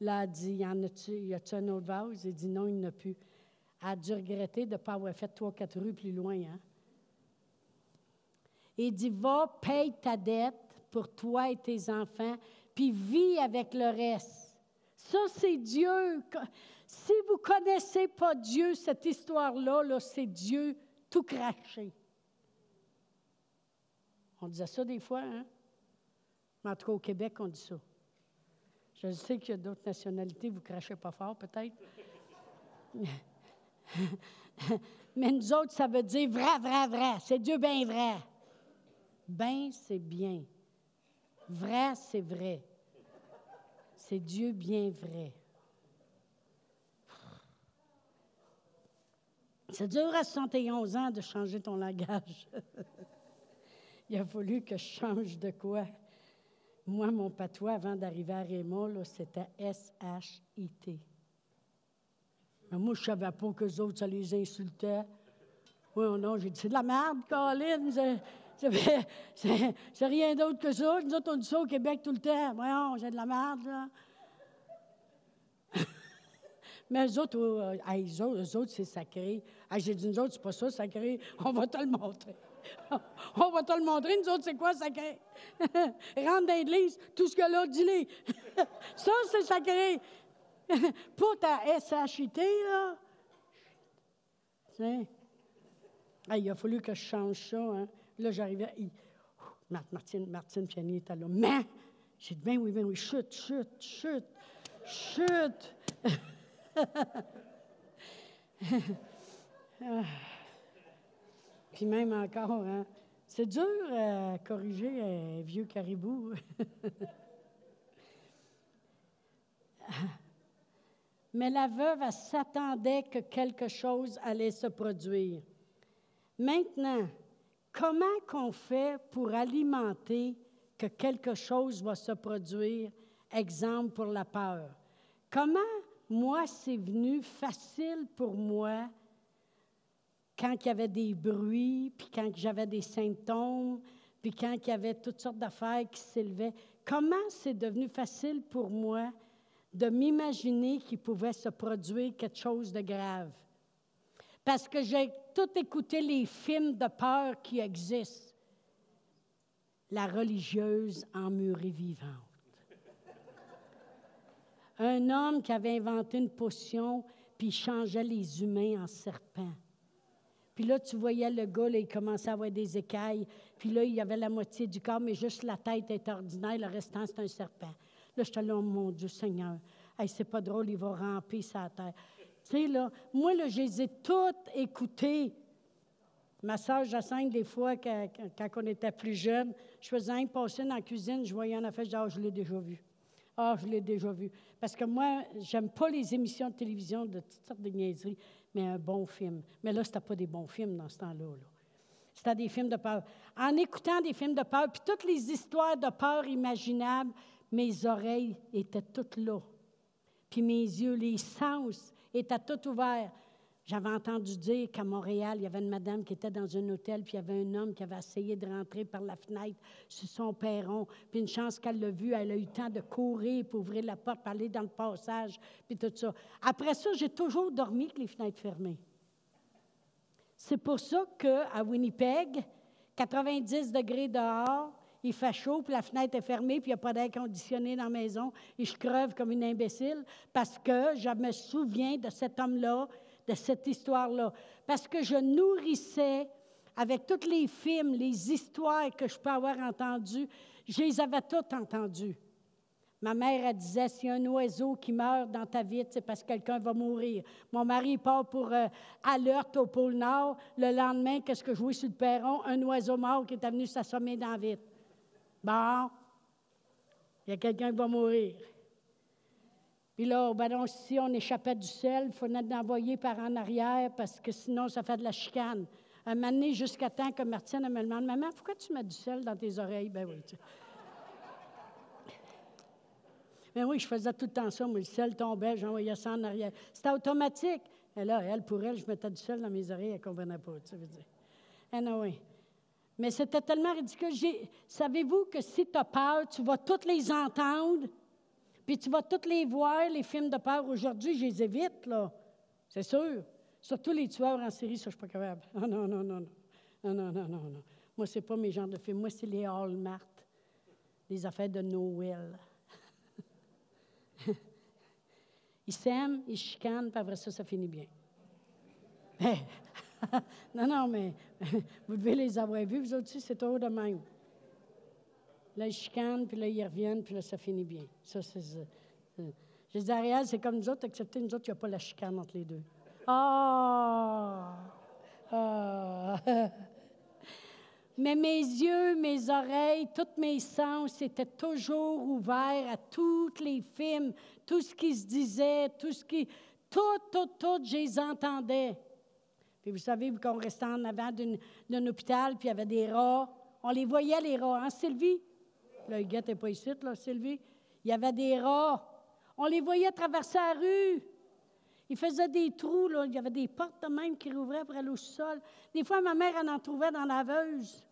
Là, il dit, y en a-tu, y a-tu un autre vase? Il dit, non, il n'a plus. Elle a dû regretter de ne pas avoir fait trois, quatre rues plus loin. Hein? Il dit, va, paye ta dette pour toi et tes enfants, puis vis avec le reste. Ça, c'est Dieu. Si vous ne connaissez pas Dieu, cette histoire-là, -là, c'est Dieu tout craché. On disait ça des fois, hein? Mais en tout cas, au Québec, on dit ça. Je sais qu'il y a d'autres nationalités, vous crachez pas fort, peut-être. Mais nous autres, ça veut dire vrai, vrai, vrai. C'est Dieu bien vrai. Ben, c'est bien. Vrai, c'est vrai. C'est Dieu bien vrai. Ça dure à 71 ans de changer ton langage. Il a fallu que je change de quoi. Moi, mon patois, avant d'arriver à Raymond, c'était S-H-I-T. Moi, je ne savais pas que les autres, ça les insultait. Oui ou non, j'ai dit, c'est de la merde, Colin. C'est rien d'autre que ça. Nous autres, on dit ça au Québec tout le temps. Voyons, j'ai de la merde, là. Mais eux autres, eux autres, c'est sacré. j'ai dit, nous autres, c'est pas ça, sacré. On va te le montrer. On va te le montrer, nous autres, c'est quoi sacré? Rentre dans l'église, tout ce que là, dis-le. ça, c'est sacré. Pour ta SHIT, là. il a fallu que je change ça. Hein. Là, j'arrivais. Martine, Martine Pianier était là. Mais J'ai dit, ben oui, ben oui, chute, chute, chute, chute. Puis même encore, hein, c'est dur à corriger un vieux caribou. Mais la veuve s'attendait que quelque chose allait se produire. Maintenant, comment qu'on fait pour alimenter que quelque chose va se produire? Exemple pour la peur. Comment, moi, c'est venu facile pour moi quand il y avait des bruits, puis quand j'avais des symptômes, puis quand il y avait toutes sortes d'affaires qui s'élevaient? Comment c'est devenu facile pour moi de m'imaginer qu'il pouvait se produire quelque chose de grave? Parce que j'ai tout écouté les films de peur qui existent. La religieuse emmurée vivante. Un homme qui avait inventé une potion, puis changeait les humains en serpents. Puis là, tu voyais le gars, il commençait à avoir des écailles. Puis là, il y avait la moitié du corps, mais juste la tête est ordinaire, le restant, c'est un serpent. Là, je là, oh mon Dieu Seigneur, hey, c'est pas drôle, il va ramper sa terre. Tu sais, là, moi, là, je les ai toutes écoutées. Ma soeur Jacinthe, des fois, quand, on était plus jeune, je faisais un passer dans la cuisine, je voyais en affaire, je disais, ah, je l'ai déjà vu. Ah, je l'ai déjà vu. Parce que moi, j'aime pas les émissions de télévision de toutes sortes de niaiseries, mais un bon film. Mais là, c'était pas des bons films dans ce temps-là. Là. C'était des films de peur. En écoutant des films de peur, puis toutes les histoires de peur imaginables, mes oreilles étaient toutes là. Puis mes yeux, les sens étaient tout ouverts. J'avais entendu dire qu'à Montréal, il y avait une madame qui était dans un hôtel, puis il y avait un homme qui avait essayé de rentrer par la fenêtre sur son perron. Puis une chance qu'elle l'a vu, elle a eu le temps de courir pour ouvrir la porte, pour aller dans le passage, puis tout ça. Après ça, j'ai toujours dormi avec les fenêtres fermées. C'est pour ça qu'à Winnipeg, 90 degrés dehors, il fait chaud, puis la fenêtre est fermée, puis il n'y a pas d'air conditionné dans la maison, et je creve comme une imbécile parce que je me souviens de cet homme-là, de cette histoire-là. Parce que je nourrissais avec tous les films, les histoires que je peux avoir entendues, je les avais toutes entendues. Ma mère, elle disait, s'il y a un oiseau qui meurt dans ta vie, c'est parce que quelqu'un va mourir. Mon mari part pour euh, alerte au pôle Nord. Le lendemain, qu'est-ce que je vois sur le perron? Un oiseau mort qui est venu s'assommer dans la vitre. Bon, il y a quelqu'un qui va mourir. Puis là, ben si on échappait du sel, il fallait l'envoyer par en arrière parce que sinon, ça fait de la chicane. Un moment donné, jusqu'à temps que Martine me demande Maman, pourquoi tu mets du sel dans tes oreilles? Ben oui. Tu... Mais oui, je faisais tout le temps ça. Moi, le sel tombait, j'envoyais ça en arrière. C'était automatique. Et là, elle, pour elle, je mettais du sel dans mes oreilles, elle ne comprenait pas. Tu veux dire. Anyway. Mais c'était tellement ridicule. Savez-vous que si tu as peur, tu vas toutes les entendre, puis tu vas toutes les voir, les films de peur. Aujourd'hui, je les évite, là. C'est sûr. Surtout les tueurs en série, ça, je ne suis pas capable. non, non, non, non. Non, non, non, non, non. Moi, ce n'est pas mes genres de films. Moi, c'est les Hallmark, les affaires de Noël. ils s'aiment, ils chicanent, puis après ça, ça finit bien. non, non, mais vous devez les avoir vus, vous aussi, c'est toujours de même. Là, ils chicanent, puis là, ils reviennent, puis là, ça finit bien. Ça, c'est. Je dis, Ariel, c'est comme nous autres, excepté nous autres, il n'y a pas la chicane entre les deux. Ah! ah. Mais mes yeux, mes oreilles, tous mes sens étaient toujours ouverts à tous les films, tout ce qui se disait, tout ce qui. Tout, tout, tout, je les entendais. Puis vous savez, qu'on restait en avant d'un hôpital, puis il y avait des rats. On les voyait, les rats, hein, Sylvie? Là, le gars n'était pas ici, là, Sylvie. Il y avait des rats. On les voyait traverser la rue. Ils faisaient des trous, là. Il y avait des portes même qui rouvraient pour aller au sol. Des fois, ma mère, elle en trouvait dans la laveuse.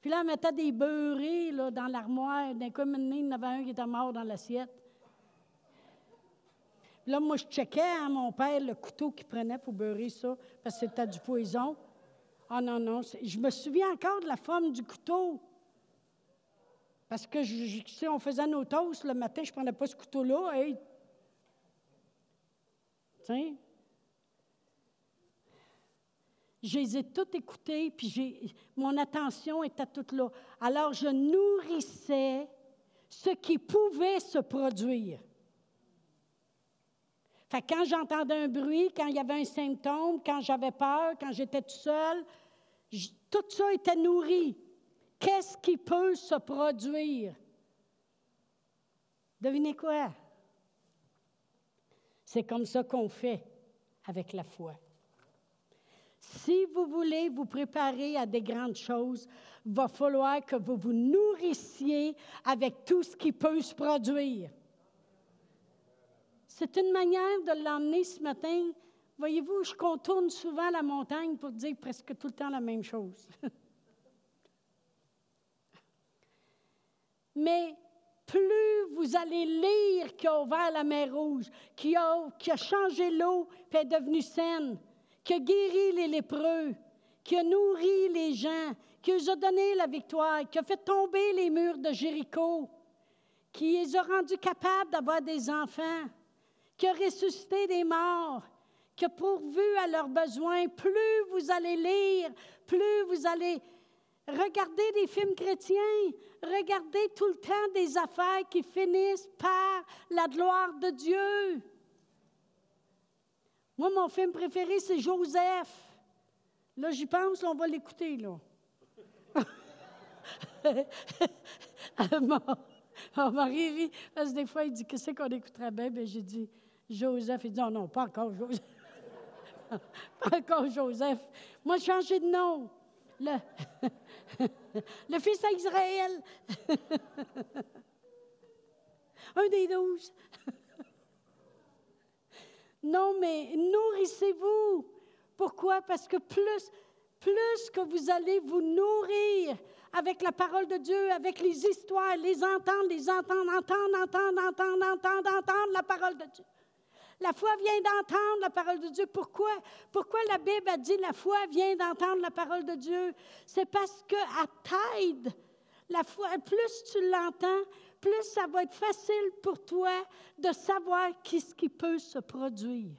Puis là, elle mettait des beurrés là, dans l'armoire. D'un coup, il y en avait un qui était mort dans l'assiette. Là, moi, je checkais à mon père le couteau qu'il prenait pour beurrer ça, parce que c'était du poison. Ah non, non. Je me souviens encore de la forme du couteau. Parce que, je, on faisait nos toasts le matin, je ne prenais pas ce couteau-là. Tiens. Je les ai toutes écoutées, puis mon attention était toute là. Alors, je nourrissais ce qui pouvait se produire. Fait quand j'entendais un bruit, quand il y avait un symptôme, quand j'avais peur, quand j'étais tout seul, tout ça était nourri. Qu'est-ce qui peut se produire? Devinez quoi? C'est comme ça qu'on fait avec la foi. Si vous voulez vous préparer à des grandes choses, il va falloir que vous vous nourrissiez avec tout ce qui peut se produire. C'est une manière de l'emmener ce matin. Voyez-vous, je contourne souvent la montagne pour dire presque tout le temps la même chose. Mais plus vous allez lire qui a ouvert la mer Rouge, qui a, changé l'eau et est devenue saine, qui a guéri les lépreux, qui a nourri les gens, qui a donné la victoire, qui a fait tomber les murs de Jéricho, qui les a rendus capables d'avoir des enfants, qui a ressuscité des morts, qui a pourvu à leurs besoins. Plus vous allez lire, plus vous allez regarder des films chrétiens, regarder tout le temps des affaires qui finissent par la gloire de Dieu. Moi, mon film préféré, c'est Joseph. Là, j'y pense, on va l'écouter, là. mon, mari rit, parce que des fois, il dit Qu'est-ce qu'on écouterait bien? Bien, j'ai dit Joseph. Il dit Oh non, pas encore Joseph. pas encore Joseph. Moi, j'ai changé de nom. Le, le fils d'Israël. Un des douze. non, mais nourrissez-vous. Pourquoi? Parce que plus, plus que vous allez vous nourrir avec la parole de Dieu, avec les histoires, les entendre, les entendre, entendre, entendre, entendre, entendre, entendre la parole de Dieu. La foi vient d'entendre la parole de Dieu. Pourquoi? Pourquoi la Bible a dit la foi vient d'entendre la parole de Dieu? C'est parce qu'elle t'aide. La foi, plus tu l'entends, plus ça va être facile pour toi de savoir qu'est-ce qui peut se produire.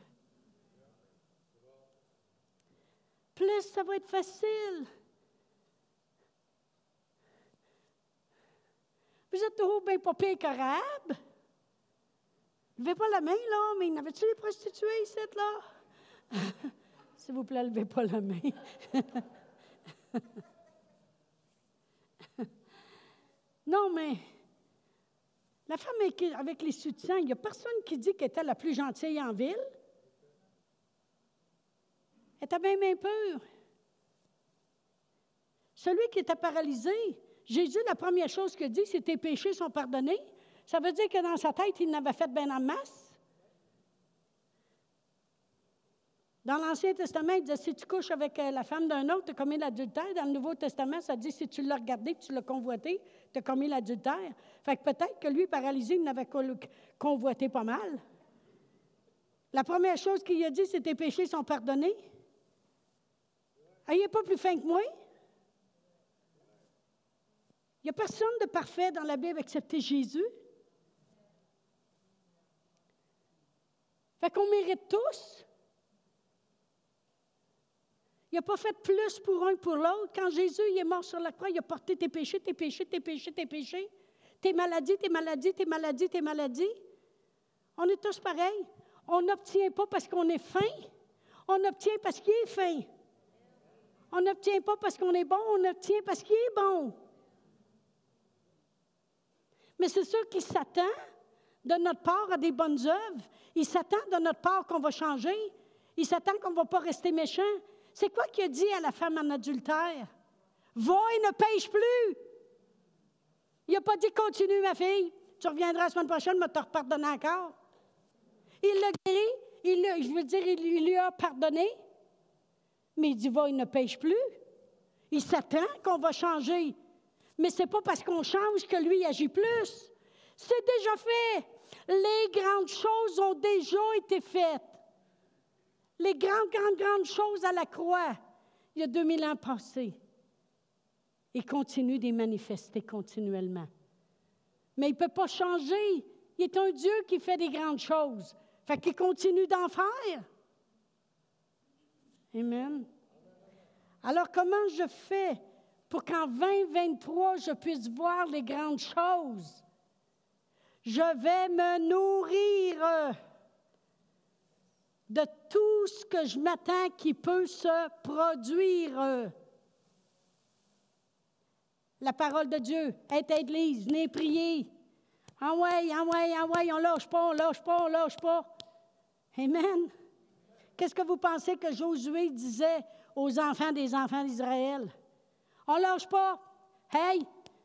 Plus ça va être facile. Vous êtes toujours bien pas pire Levez pas la main, là, mais n'avait-tu les prostituées ici, là? S'il vous plaît, levez pas la main. non, mais la femme avec les soutiens, il n'y a personne qui dit qu'elle était la plus gentille en ville. Elle était bien, bien pure. Celui qui était paralysé, Jésus, la première chose qu'il dit, c'est tes péchés sont pardonnés. Ça veut dire que dans sa tête, il n'avait fait bien en masse. Dans l'Ancien Testament, il disait si tu couches avec euh, la femme d'un autre, tu as commis l'adultère. Dans le Nouveau Testament, ça dit si tu l'as regardé, tu l'as convoité, tu as commis l'adultère. Fait que peut-être que lui, paralysé, il n'avait convoité pas mal. La première chose qu'il a dit, c'est tes péchés sont pardonnés. Ah, il n'est pas plus fin que moi. Il n'y a personne de parfait dans la Bible excepté Jésus. Fait qu'on mérite tous. Il n'a pas fait plus pour un que pour l'autre. Quand Jésus est mort sur la croix, il a porté tes péchés, tes péchés, tes péchés, tes péchés, tes maladies, tes maladies, tes maladies, tes maladies. On est tous pareils. On n'obtient pas parce qu'on est fin. On obtient parce qu'il est fin. On n'obtient pas parce qu'on est bon, on obtient parce qu'il est bon. Mais c'est sûr qu'il s'attend de notre part à des bonnes œuvres. Il s'attend de notre part qu'on va changer. Il s'attend qu'on ne va pas rester méchant. C'est quoi qu'il a dit à la femme en adultère? Va et ne pêche plus. Il n'a pas dit continue, ma fille. Tu reviendras la semaine prochaine, mais te pardonner encore. Il l'a guéri. Il je veux dire, il lui a pardonné. Mais il dit va et ne pêche plus. Il s'attend qu'on va changer. Mais ce n'est pas parce qu'on change que lui agit plus. C'est déjà fait. Les grandes choses ont déjà été faites. Les grandes, grandes, grandes choses à la croix, il y a 2000 ans passés. Il continue de les manifester continuellement. Mais il ne peut pas changer. Il est un Dieu qui fait des grandes choses. Fait qu'il continue d'en faire. Amen. Alors comment je fais pour qu'en 2023, je puisse voir les grandes choses? Je vais me nourrir de tout ce que je m'attends qui peut se produire. La parole de Dieu est église, venez prier. Ah ouais, ah ouais, ah ouais, on lâche pas, on lâche pas, on lâche pas. Amen. Qu'est-ce que vous pensez que Josué disait aux enfants des enfants d'Israël? On lâche pas. Hey,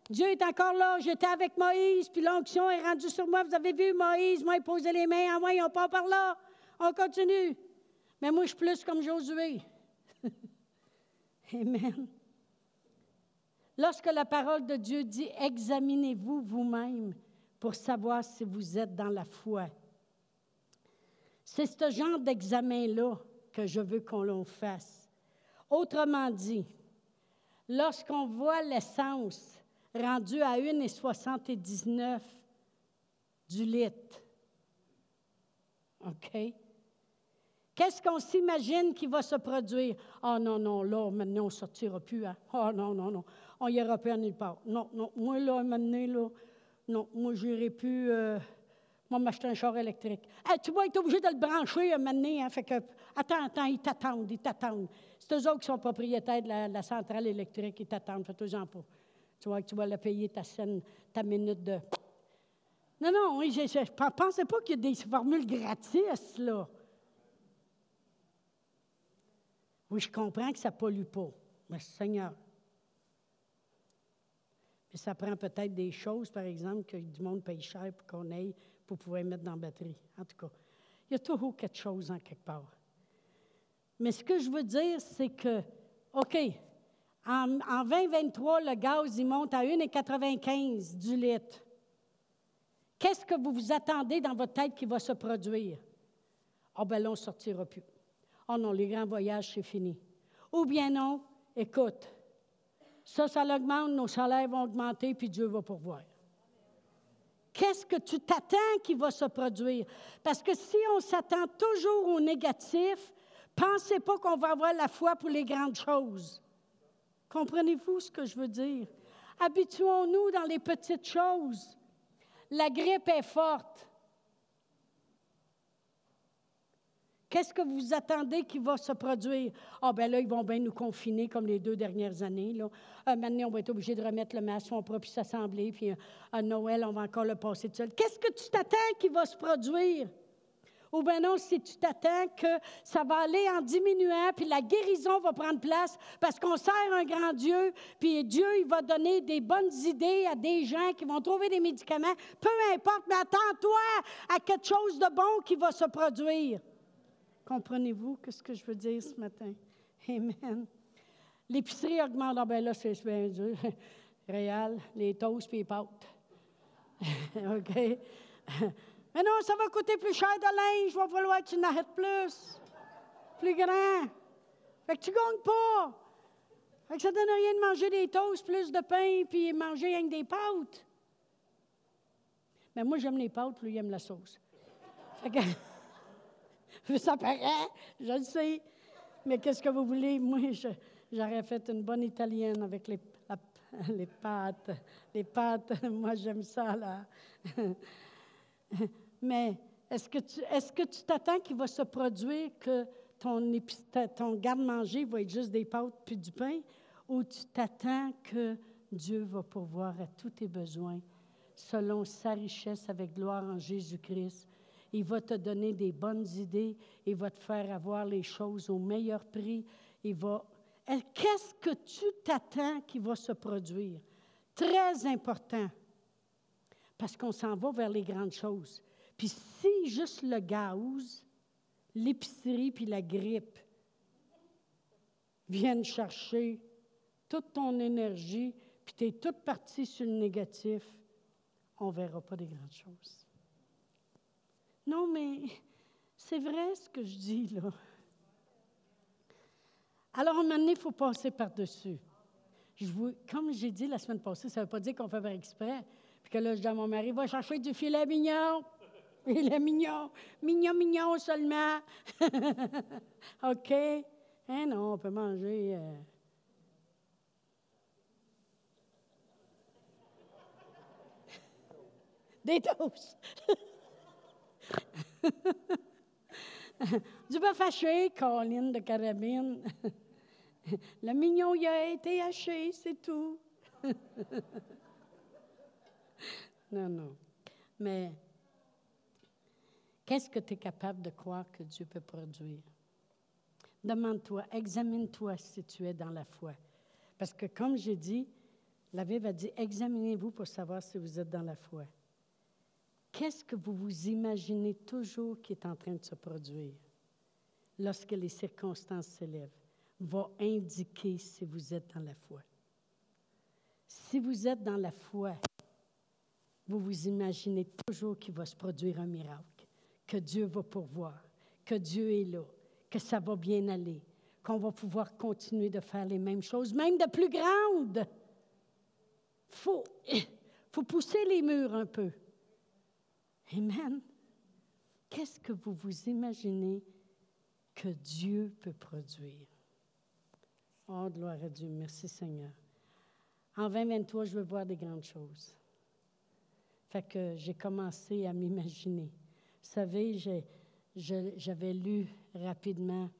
Dieu est encore là. J'étais avec Moïse, puis l'onction est rendue sur moi. Vous avez vu Moïse, moi, il posait les mains. Ah ouais, on part par là. On continue. Mais moi, je suis plus comme Josué. Amen. Lorsque la parole de Dieu dit examinez-vous vous-même pour savoir si vous êtes dans la foi. C'est ce genre d'examen-là que je veux qu'on l'on fasse. Autrement dit, lorsqu'on voit l'essence rendue à 1,79 du litre, OK? Qu'est-ce qu'on s'imagine qui va se produire? Ah non, non, là, maintenant, on ne sortira plus. Hein? Ah non, non, non, on n'ira plus à nulle part. Non, non, moi, là, maintenant, là, non, moi, je n'irai plus. Euh, moi, m'acheter un char électrique. tu vas être obligé de le brancher un moment. Hein, fait que, attends, attends, ils t'attendent, ils t'attendent. C'est eux autres qui sont propriétaires de la, centrale électrique, ils t'attendent. Fais-toi-en pas. Tu vois que tu vas la payer ta scène, ta minute de. Non, non, je ne pensais pas qu'il y a des formules gratis, là. Oui, je comprends que ça ne pollue pas. Mais Seigneur. Mais ça prend peut-être des choses, par exemple, que du monde paye cher pour qu'on aille pour pouvoir mettre dans la batterie. En tout cas, il y a toujours quelque chose en quelque part. Mais ce que je veux dire, c'est que, OK, en, en 2023, le gaz, il monte à 1,95 du litre. Qu'est-ce que vous vous attendez dans votre tête qui va se produire? Ah, oh, ben là, on ne sortira plus. Oh non, les grands voyages, c'est fini. Ou bien non, écoute, ça, ça l'augmente, nos salaires vont augmenter, puis Dieu va pourvoir. Qu'est-ce que tu t'attends qui va se produire? Parce que si on s'attend toujours au négatif, pensez pas qu'on va avoir la foi pour les grandes choses. Comprenez-vous ce que je veux dire? Habituons-nous dans les petites choses. La grippe est forte. Qu'est-ce que vous attendez qui va se produire? Ah, ben là, ils vont bien nous confiner comme les deux dernières années. Là. Euh, maintenant, on va être obligé de remettre le masque, on pourra plus s'assembler, puis euh, à Noël, on va encore le passer tout seul. Qu'est-ce que tu t'attends qui va se produire? Ou bien non, si tu t'attends que ça va aller en diminuant, puis la guérison va prendre place parce qu'on sert un grand Dieu, puis Dieu, il va donner des bonnes idées à des gens qui vont trouver des médicaments. Peu importe, mais attends-toi à quelque chose de bon qui va se produire. Comprenez-vous ce que je veux dire ce matin? Amen. L'épicerie augmente. Ah ben là, c'est bien dur. Réal, les toasts et les. OK? Mais non, ça va coûter plus cher de linge. Il va falloir que tu n'arrêtes plus. Plus grand. Fait que tu gagnes pas. Fait que ça donne rien de manger des toasts, plus de pain, puis manger rien que des pâtes. Mais moi, j'aime les pâtes, lui, il aime la sauce. Fait que ça paraît, je le sais. Mais qu'est-ce que vous voulez? Moi, j'aurais fait une bonne italienne avec les pâtes. Les pâtes, moi, j'aime ça, là. Mais est-ce que tu t'attends qu'il va se produire que ton, garde-manger va être juste des pâtes puis du pain? Ou tu t'attends que Dieu va pourvoir à tous tes besoins selon sa richesse avec gloire en Jésus-Christ? Il va te donner des bonnes idées, il va te faire avoir les choses au meilleur prix, il va... Qu'est-ce que tu t'attends qui va se produire? Très important, parce qu'on s'en va vers les grandes choses. Puis si juste le gaz, l'épicerie puis la grippe viennent chercher toute ton énergie, puis tu es toute partie sur le négatif, on ne verra pas des grandes choses. Non, mais c'est vrai ce que je dis là. Alors, à un moment donné, il faut passer par-dessus. comme j'ai dit la semaine passée, ça ne veut pas dire qu'on fait par exprès. Puis que là, je dis à mon mari, va chercher du filet mignon. Il est mignon, mignon, mignon seulement. OK? Hein, non, on peut manger. Euh... Des toasts. du bœuf haché, colline de carabine. Le mignon, il a été haché, c'est tout. non, non. Mais qu'est-ce que tu es capable de croire que Dieu peut produire? Demande-toi, examine-toi si tu es dans la foi. Parce que comme j'ai dit, la Bible a dit, examinez-vous pour savoir si vous êtes dans la foi. Qu'est-ce que vous vous imaginez toujours qui est en train de se produire lorsque les circonstances s'élèvent? Va indiquer si vous êtes dans la foi. Si vous êtes dans la foi, vous vous imaginez toujours qu'il va se produire un miracle, que Dieu va pourvoir, que Dieu est là, que ça va bien aller, qu'on va pouvoir continuer de faire les mêmes choses, même de plus grandes. Il faut, faut pousser les murs un peu. Amen. Qu'est-ce que vous vous imaginez que Dieu peut produire? Oh, gloire à Dieu. Merci Seigneur. En 2023, je veux voir des grandes choses. Fait que j'ai commencé à m'imaginer. Vous savez, j'avais lu rapidement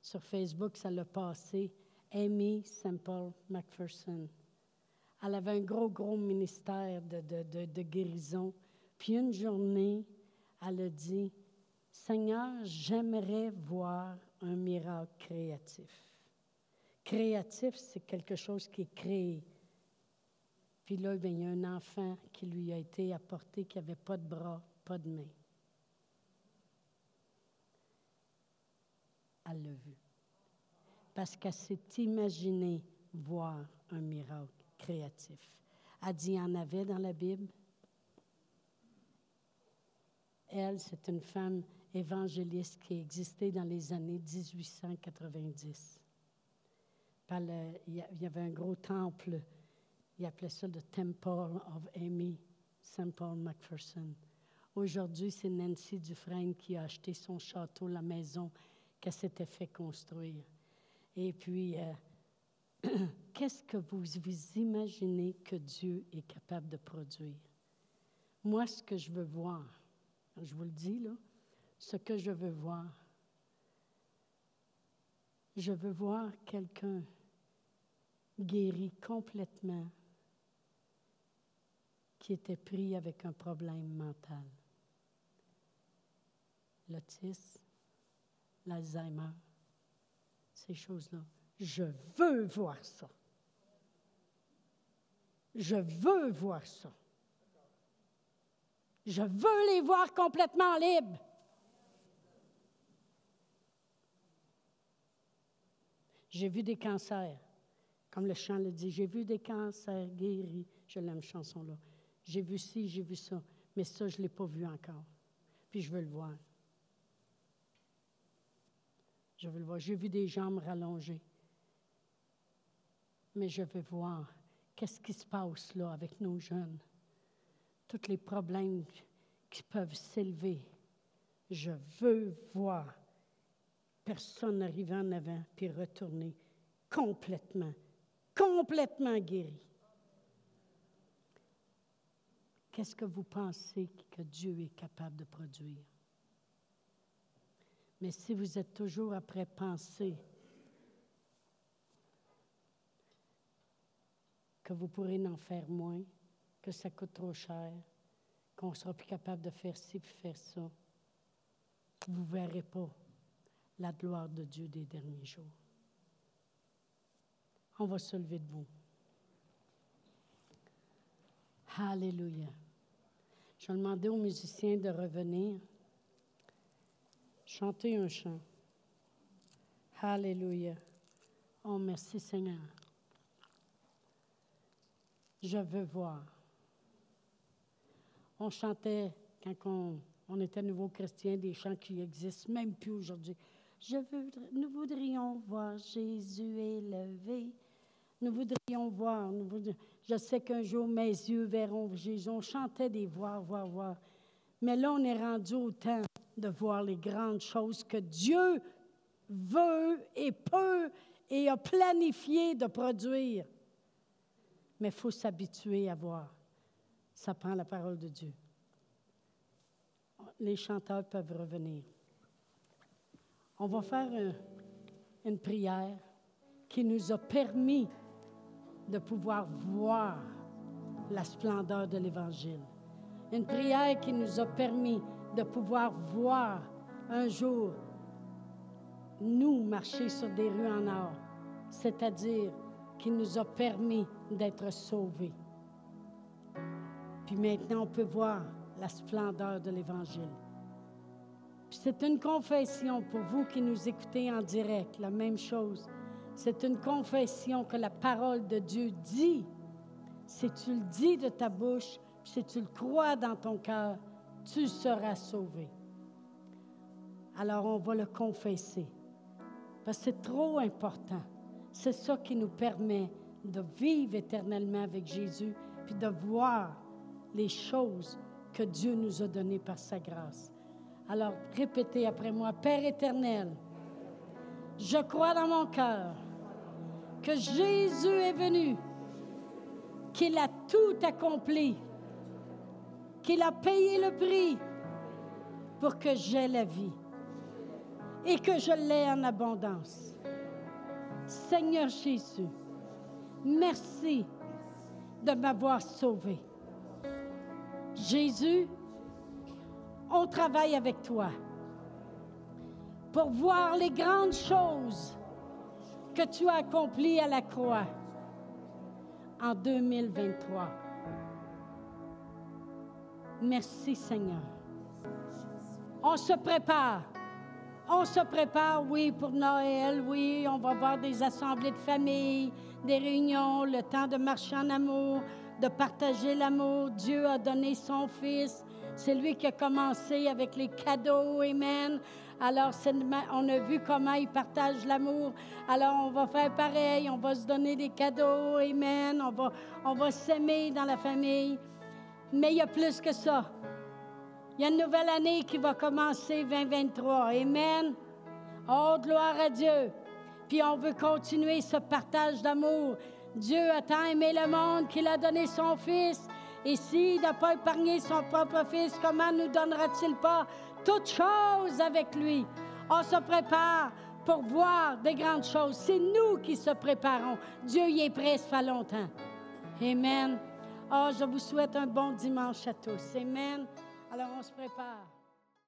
sur Facebook, ça l'a passé, Amy Semple McPherson. Elle avait un gros, gros ministère de, guérison. Puis une journée, elle a dit, Seigneur, j'aimerais voir un miracle créatif. Créatif, c'est quelque chose qui est créé. Puis là, bien, il y a un enfant qui lui a été apporté qui n'avait pas de bras, pas de main. Elle l'a vu. Parce qu'elle s'est imaginée voir un miracle créatif. Elle dit, il y en avait dans la Bible. Elle, c'est une femme évangéliste qui a existé dans les années 1890 il y avait un gros temple. Il appelait ça le Temple of Amy St. Paul McPherson. Aujourd'hui, c'est Nancy Dufresne qui a acheté son château, la maison s'était fait construire. Et puis, euh, qu'est-ce que vous vous imaginez que Dieu est capable de produire? Moi, ce que je veux voir, je vous le dis là, ce que je veux voir, je veux voir quelqu'un guéri complètement qui était pris avec un problème mental. L'autisme, l'Alzheimer, ces choses-là. Je veux voir ça. Je veux voir ça. Je veux les voir complètement libres. J'ai vu des cancers. Comme le chant le dit, j'ai vu des cancers guéris. Je l'aime, chanson-là. J'ai vu ci, j'ai vu ça. Mais ça, je ne l'ai pas vu encore. Puis je veux le voir. Je veux le voir. J'ai vu des jambes rallongées. Mais je veux voir qu'est-ce qui se passe là avec nos jeunes. Tous les problèmes qui peuvent s'élever. Je veux voir personne arriver en avant puis retourner complètement complètement guéri. Qu'est-ce que vous pensez que Dieu est capable de produire? Mais si vous êtes toujours après penser que vous pourrez en faire moins, que ça coûte trop cher, qu'on sera plus capable de faire ci puis faire ça, vous ne verrez pas la gloire de Dieu des derniers jours. On va se lever debout. Alléluia. Je vais demander aux musiciens de revenir, chanter un chant. Alléluia. Oh, merci Seigneur. Je veux voir. On chantait, quand on, on était nouveaux chrétiens, des chants qui existent même plus aujourd'hui. Je veux, nous voudrions voir Jésus élevé nous voudrions voir. je sais qu'un jour, mes yeux verront Jésus. On chantait des voir, voir, voir. Mais là, on est rendu au temps de voir les grandes choses que Dieu veut et peut et a planifié de produire. Mais il faut s'habituer à voir. Ça prend la parole de Dieu. les chanteurs peuvent revenir. On va faire une prière qui nous a permis de pouvoir voir la splendeur de l'Évangile. Une prière qui nous a permis de pouvoir voir un jour nous marcher sur des rues en or, c'est-à-dire qui nous a permis d'être sauvés. Puis maintenant, on peut voir la splendeur de l'Évangile. C'est une confession pour vous qui nous écoutez en direct, la même chose. C'est une confession que la parole de Dieu dit. Si tu le dis de ta bouche, si tu le crois dans ton cœur, tu seras sauvé. Alors on va le confesser. Parce que c'est trop important. C'est ça qui nous permet de vivre éternellement avec Jésus, puis de voir les choses que Dieu nous a données par sa grâce. Alors répétez après moi, Père éternel, je crois dans mon cœur que Jésus est venu, qu'il a tout accompli, qu'il a payé le prix pour que j'aie la vie et que je l'ai en abondance. Seigneur Jésus, merci de m'avoir sauvé. Jésus, on travaille avec toi pour voir les grandes choses que tu as accomplies à la croix en 2023. Merci Seigneur. On se prépare. On se prépare, oui, pour Noël, oui, on va voir des assemblées de famille, des réunions, le temps de marcher en amour, de partager l'amour. Dieu a donné son Fils. C'est lui qui a commencé avec les cadeaux, Amen. Alors, on a vu comment il partage l'amour. Alors, on va faire pareil. On va se donner des cadeaux, Amen. On va, on va s'aimer dans la famille. Mais il y a plus que ça. Il y a une nouvelle année qui va commencer 2023. Amen. Oh, gloire à Dieu. Puis on veut continuer ce partage d'amour. Dieu a tant aimé le monde qu'il a donné son Fils. Et s'il n'a pas épargné son propre Fils, comment nous donnera-t-il pas toutes choses avec lui? On se prépare pour voir des grandes choses. C'est nous qui se préparons. Dieu y est prêt, ça fait longtemps. Amen. Oh, je vous souhaite un bon dimanche à tous. Amen. Alors on se prépare.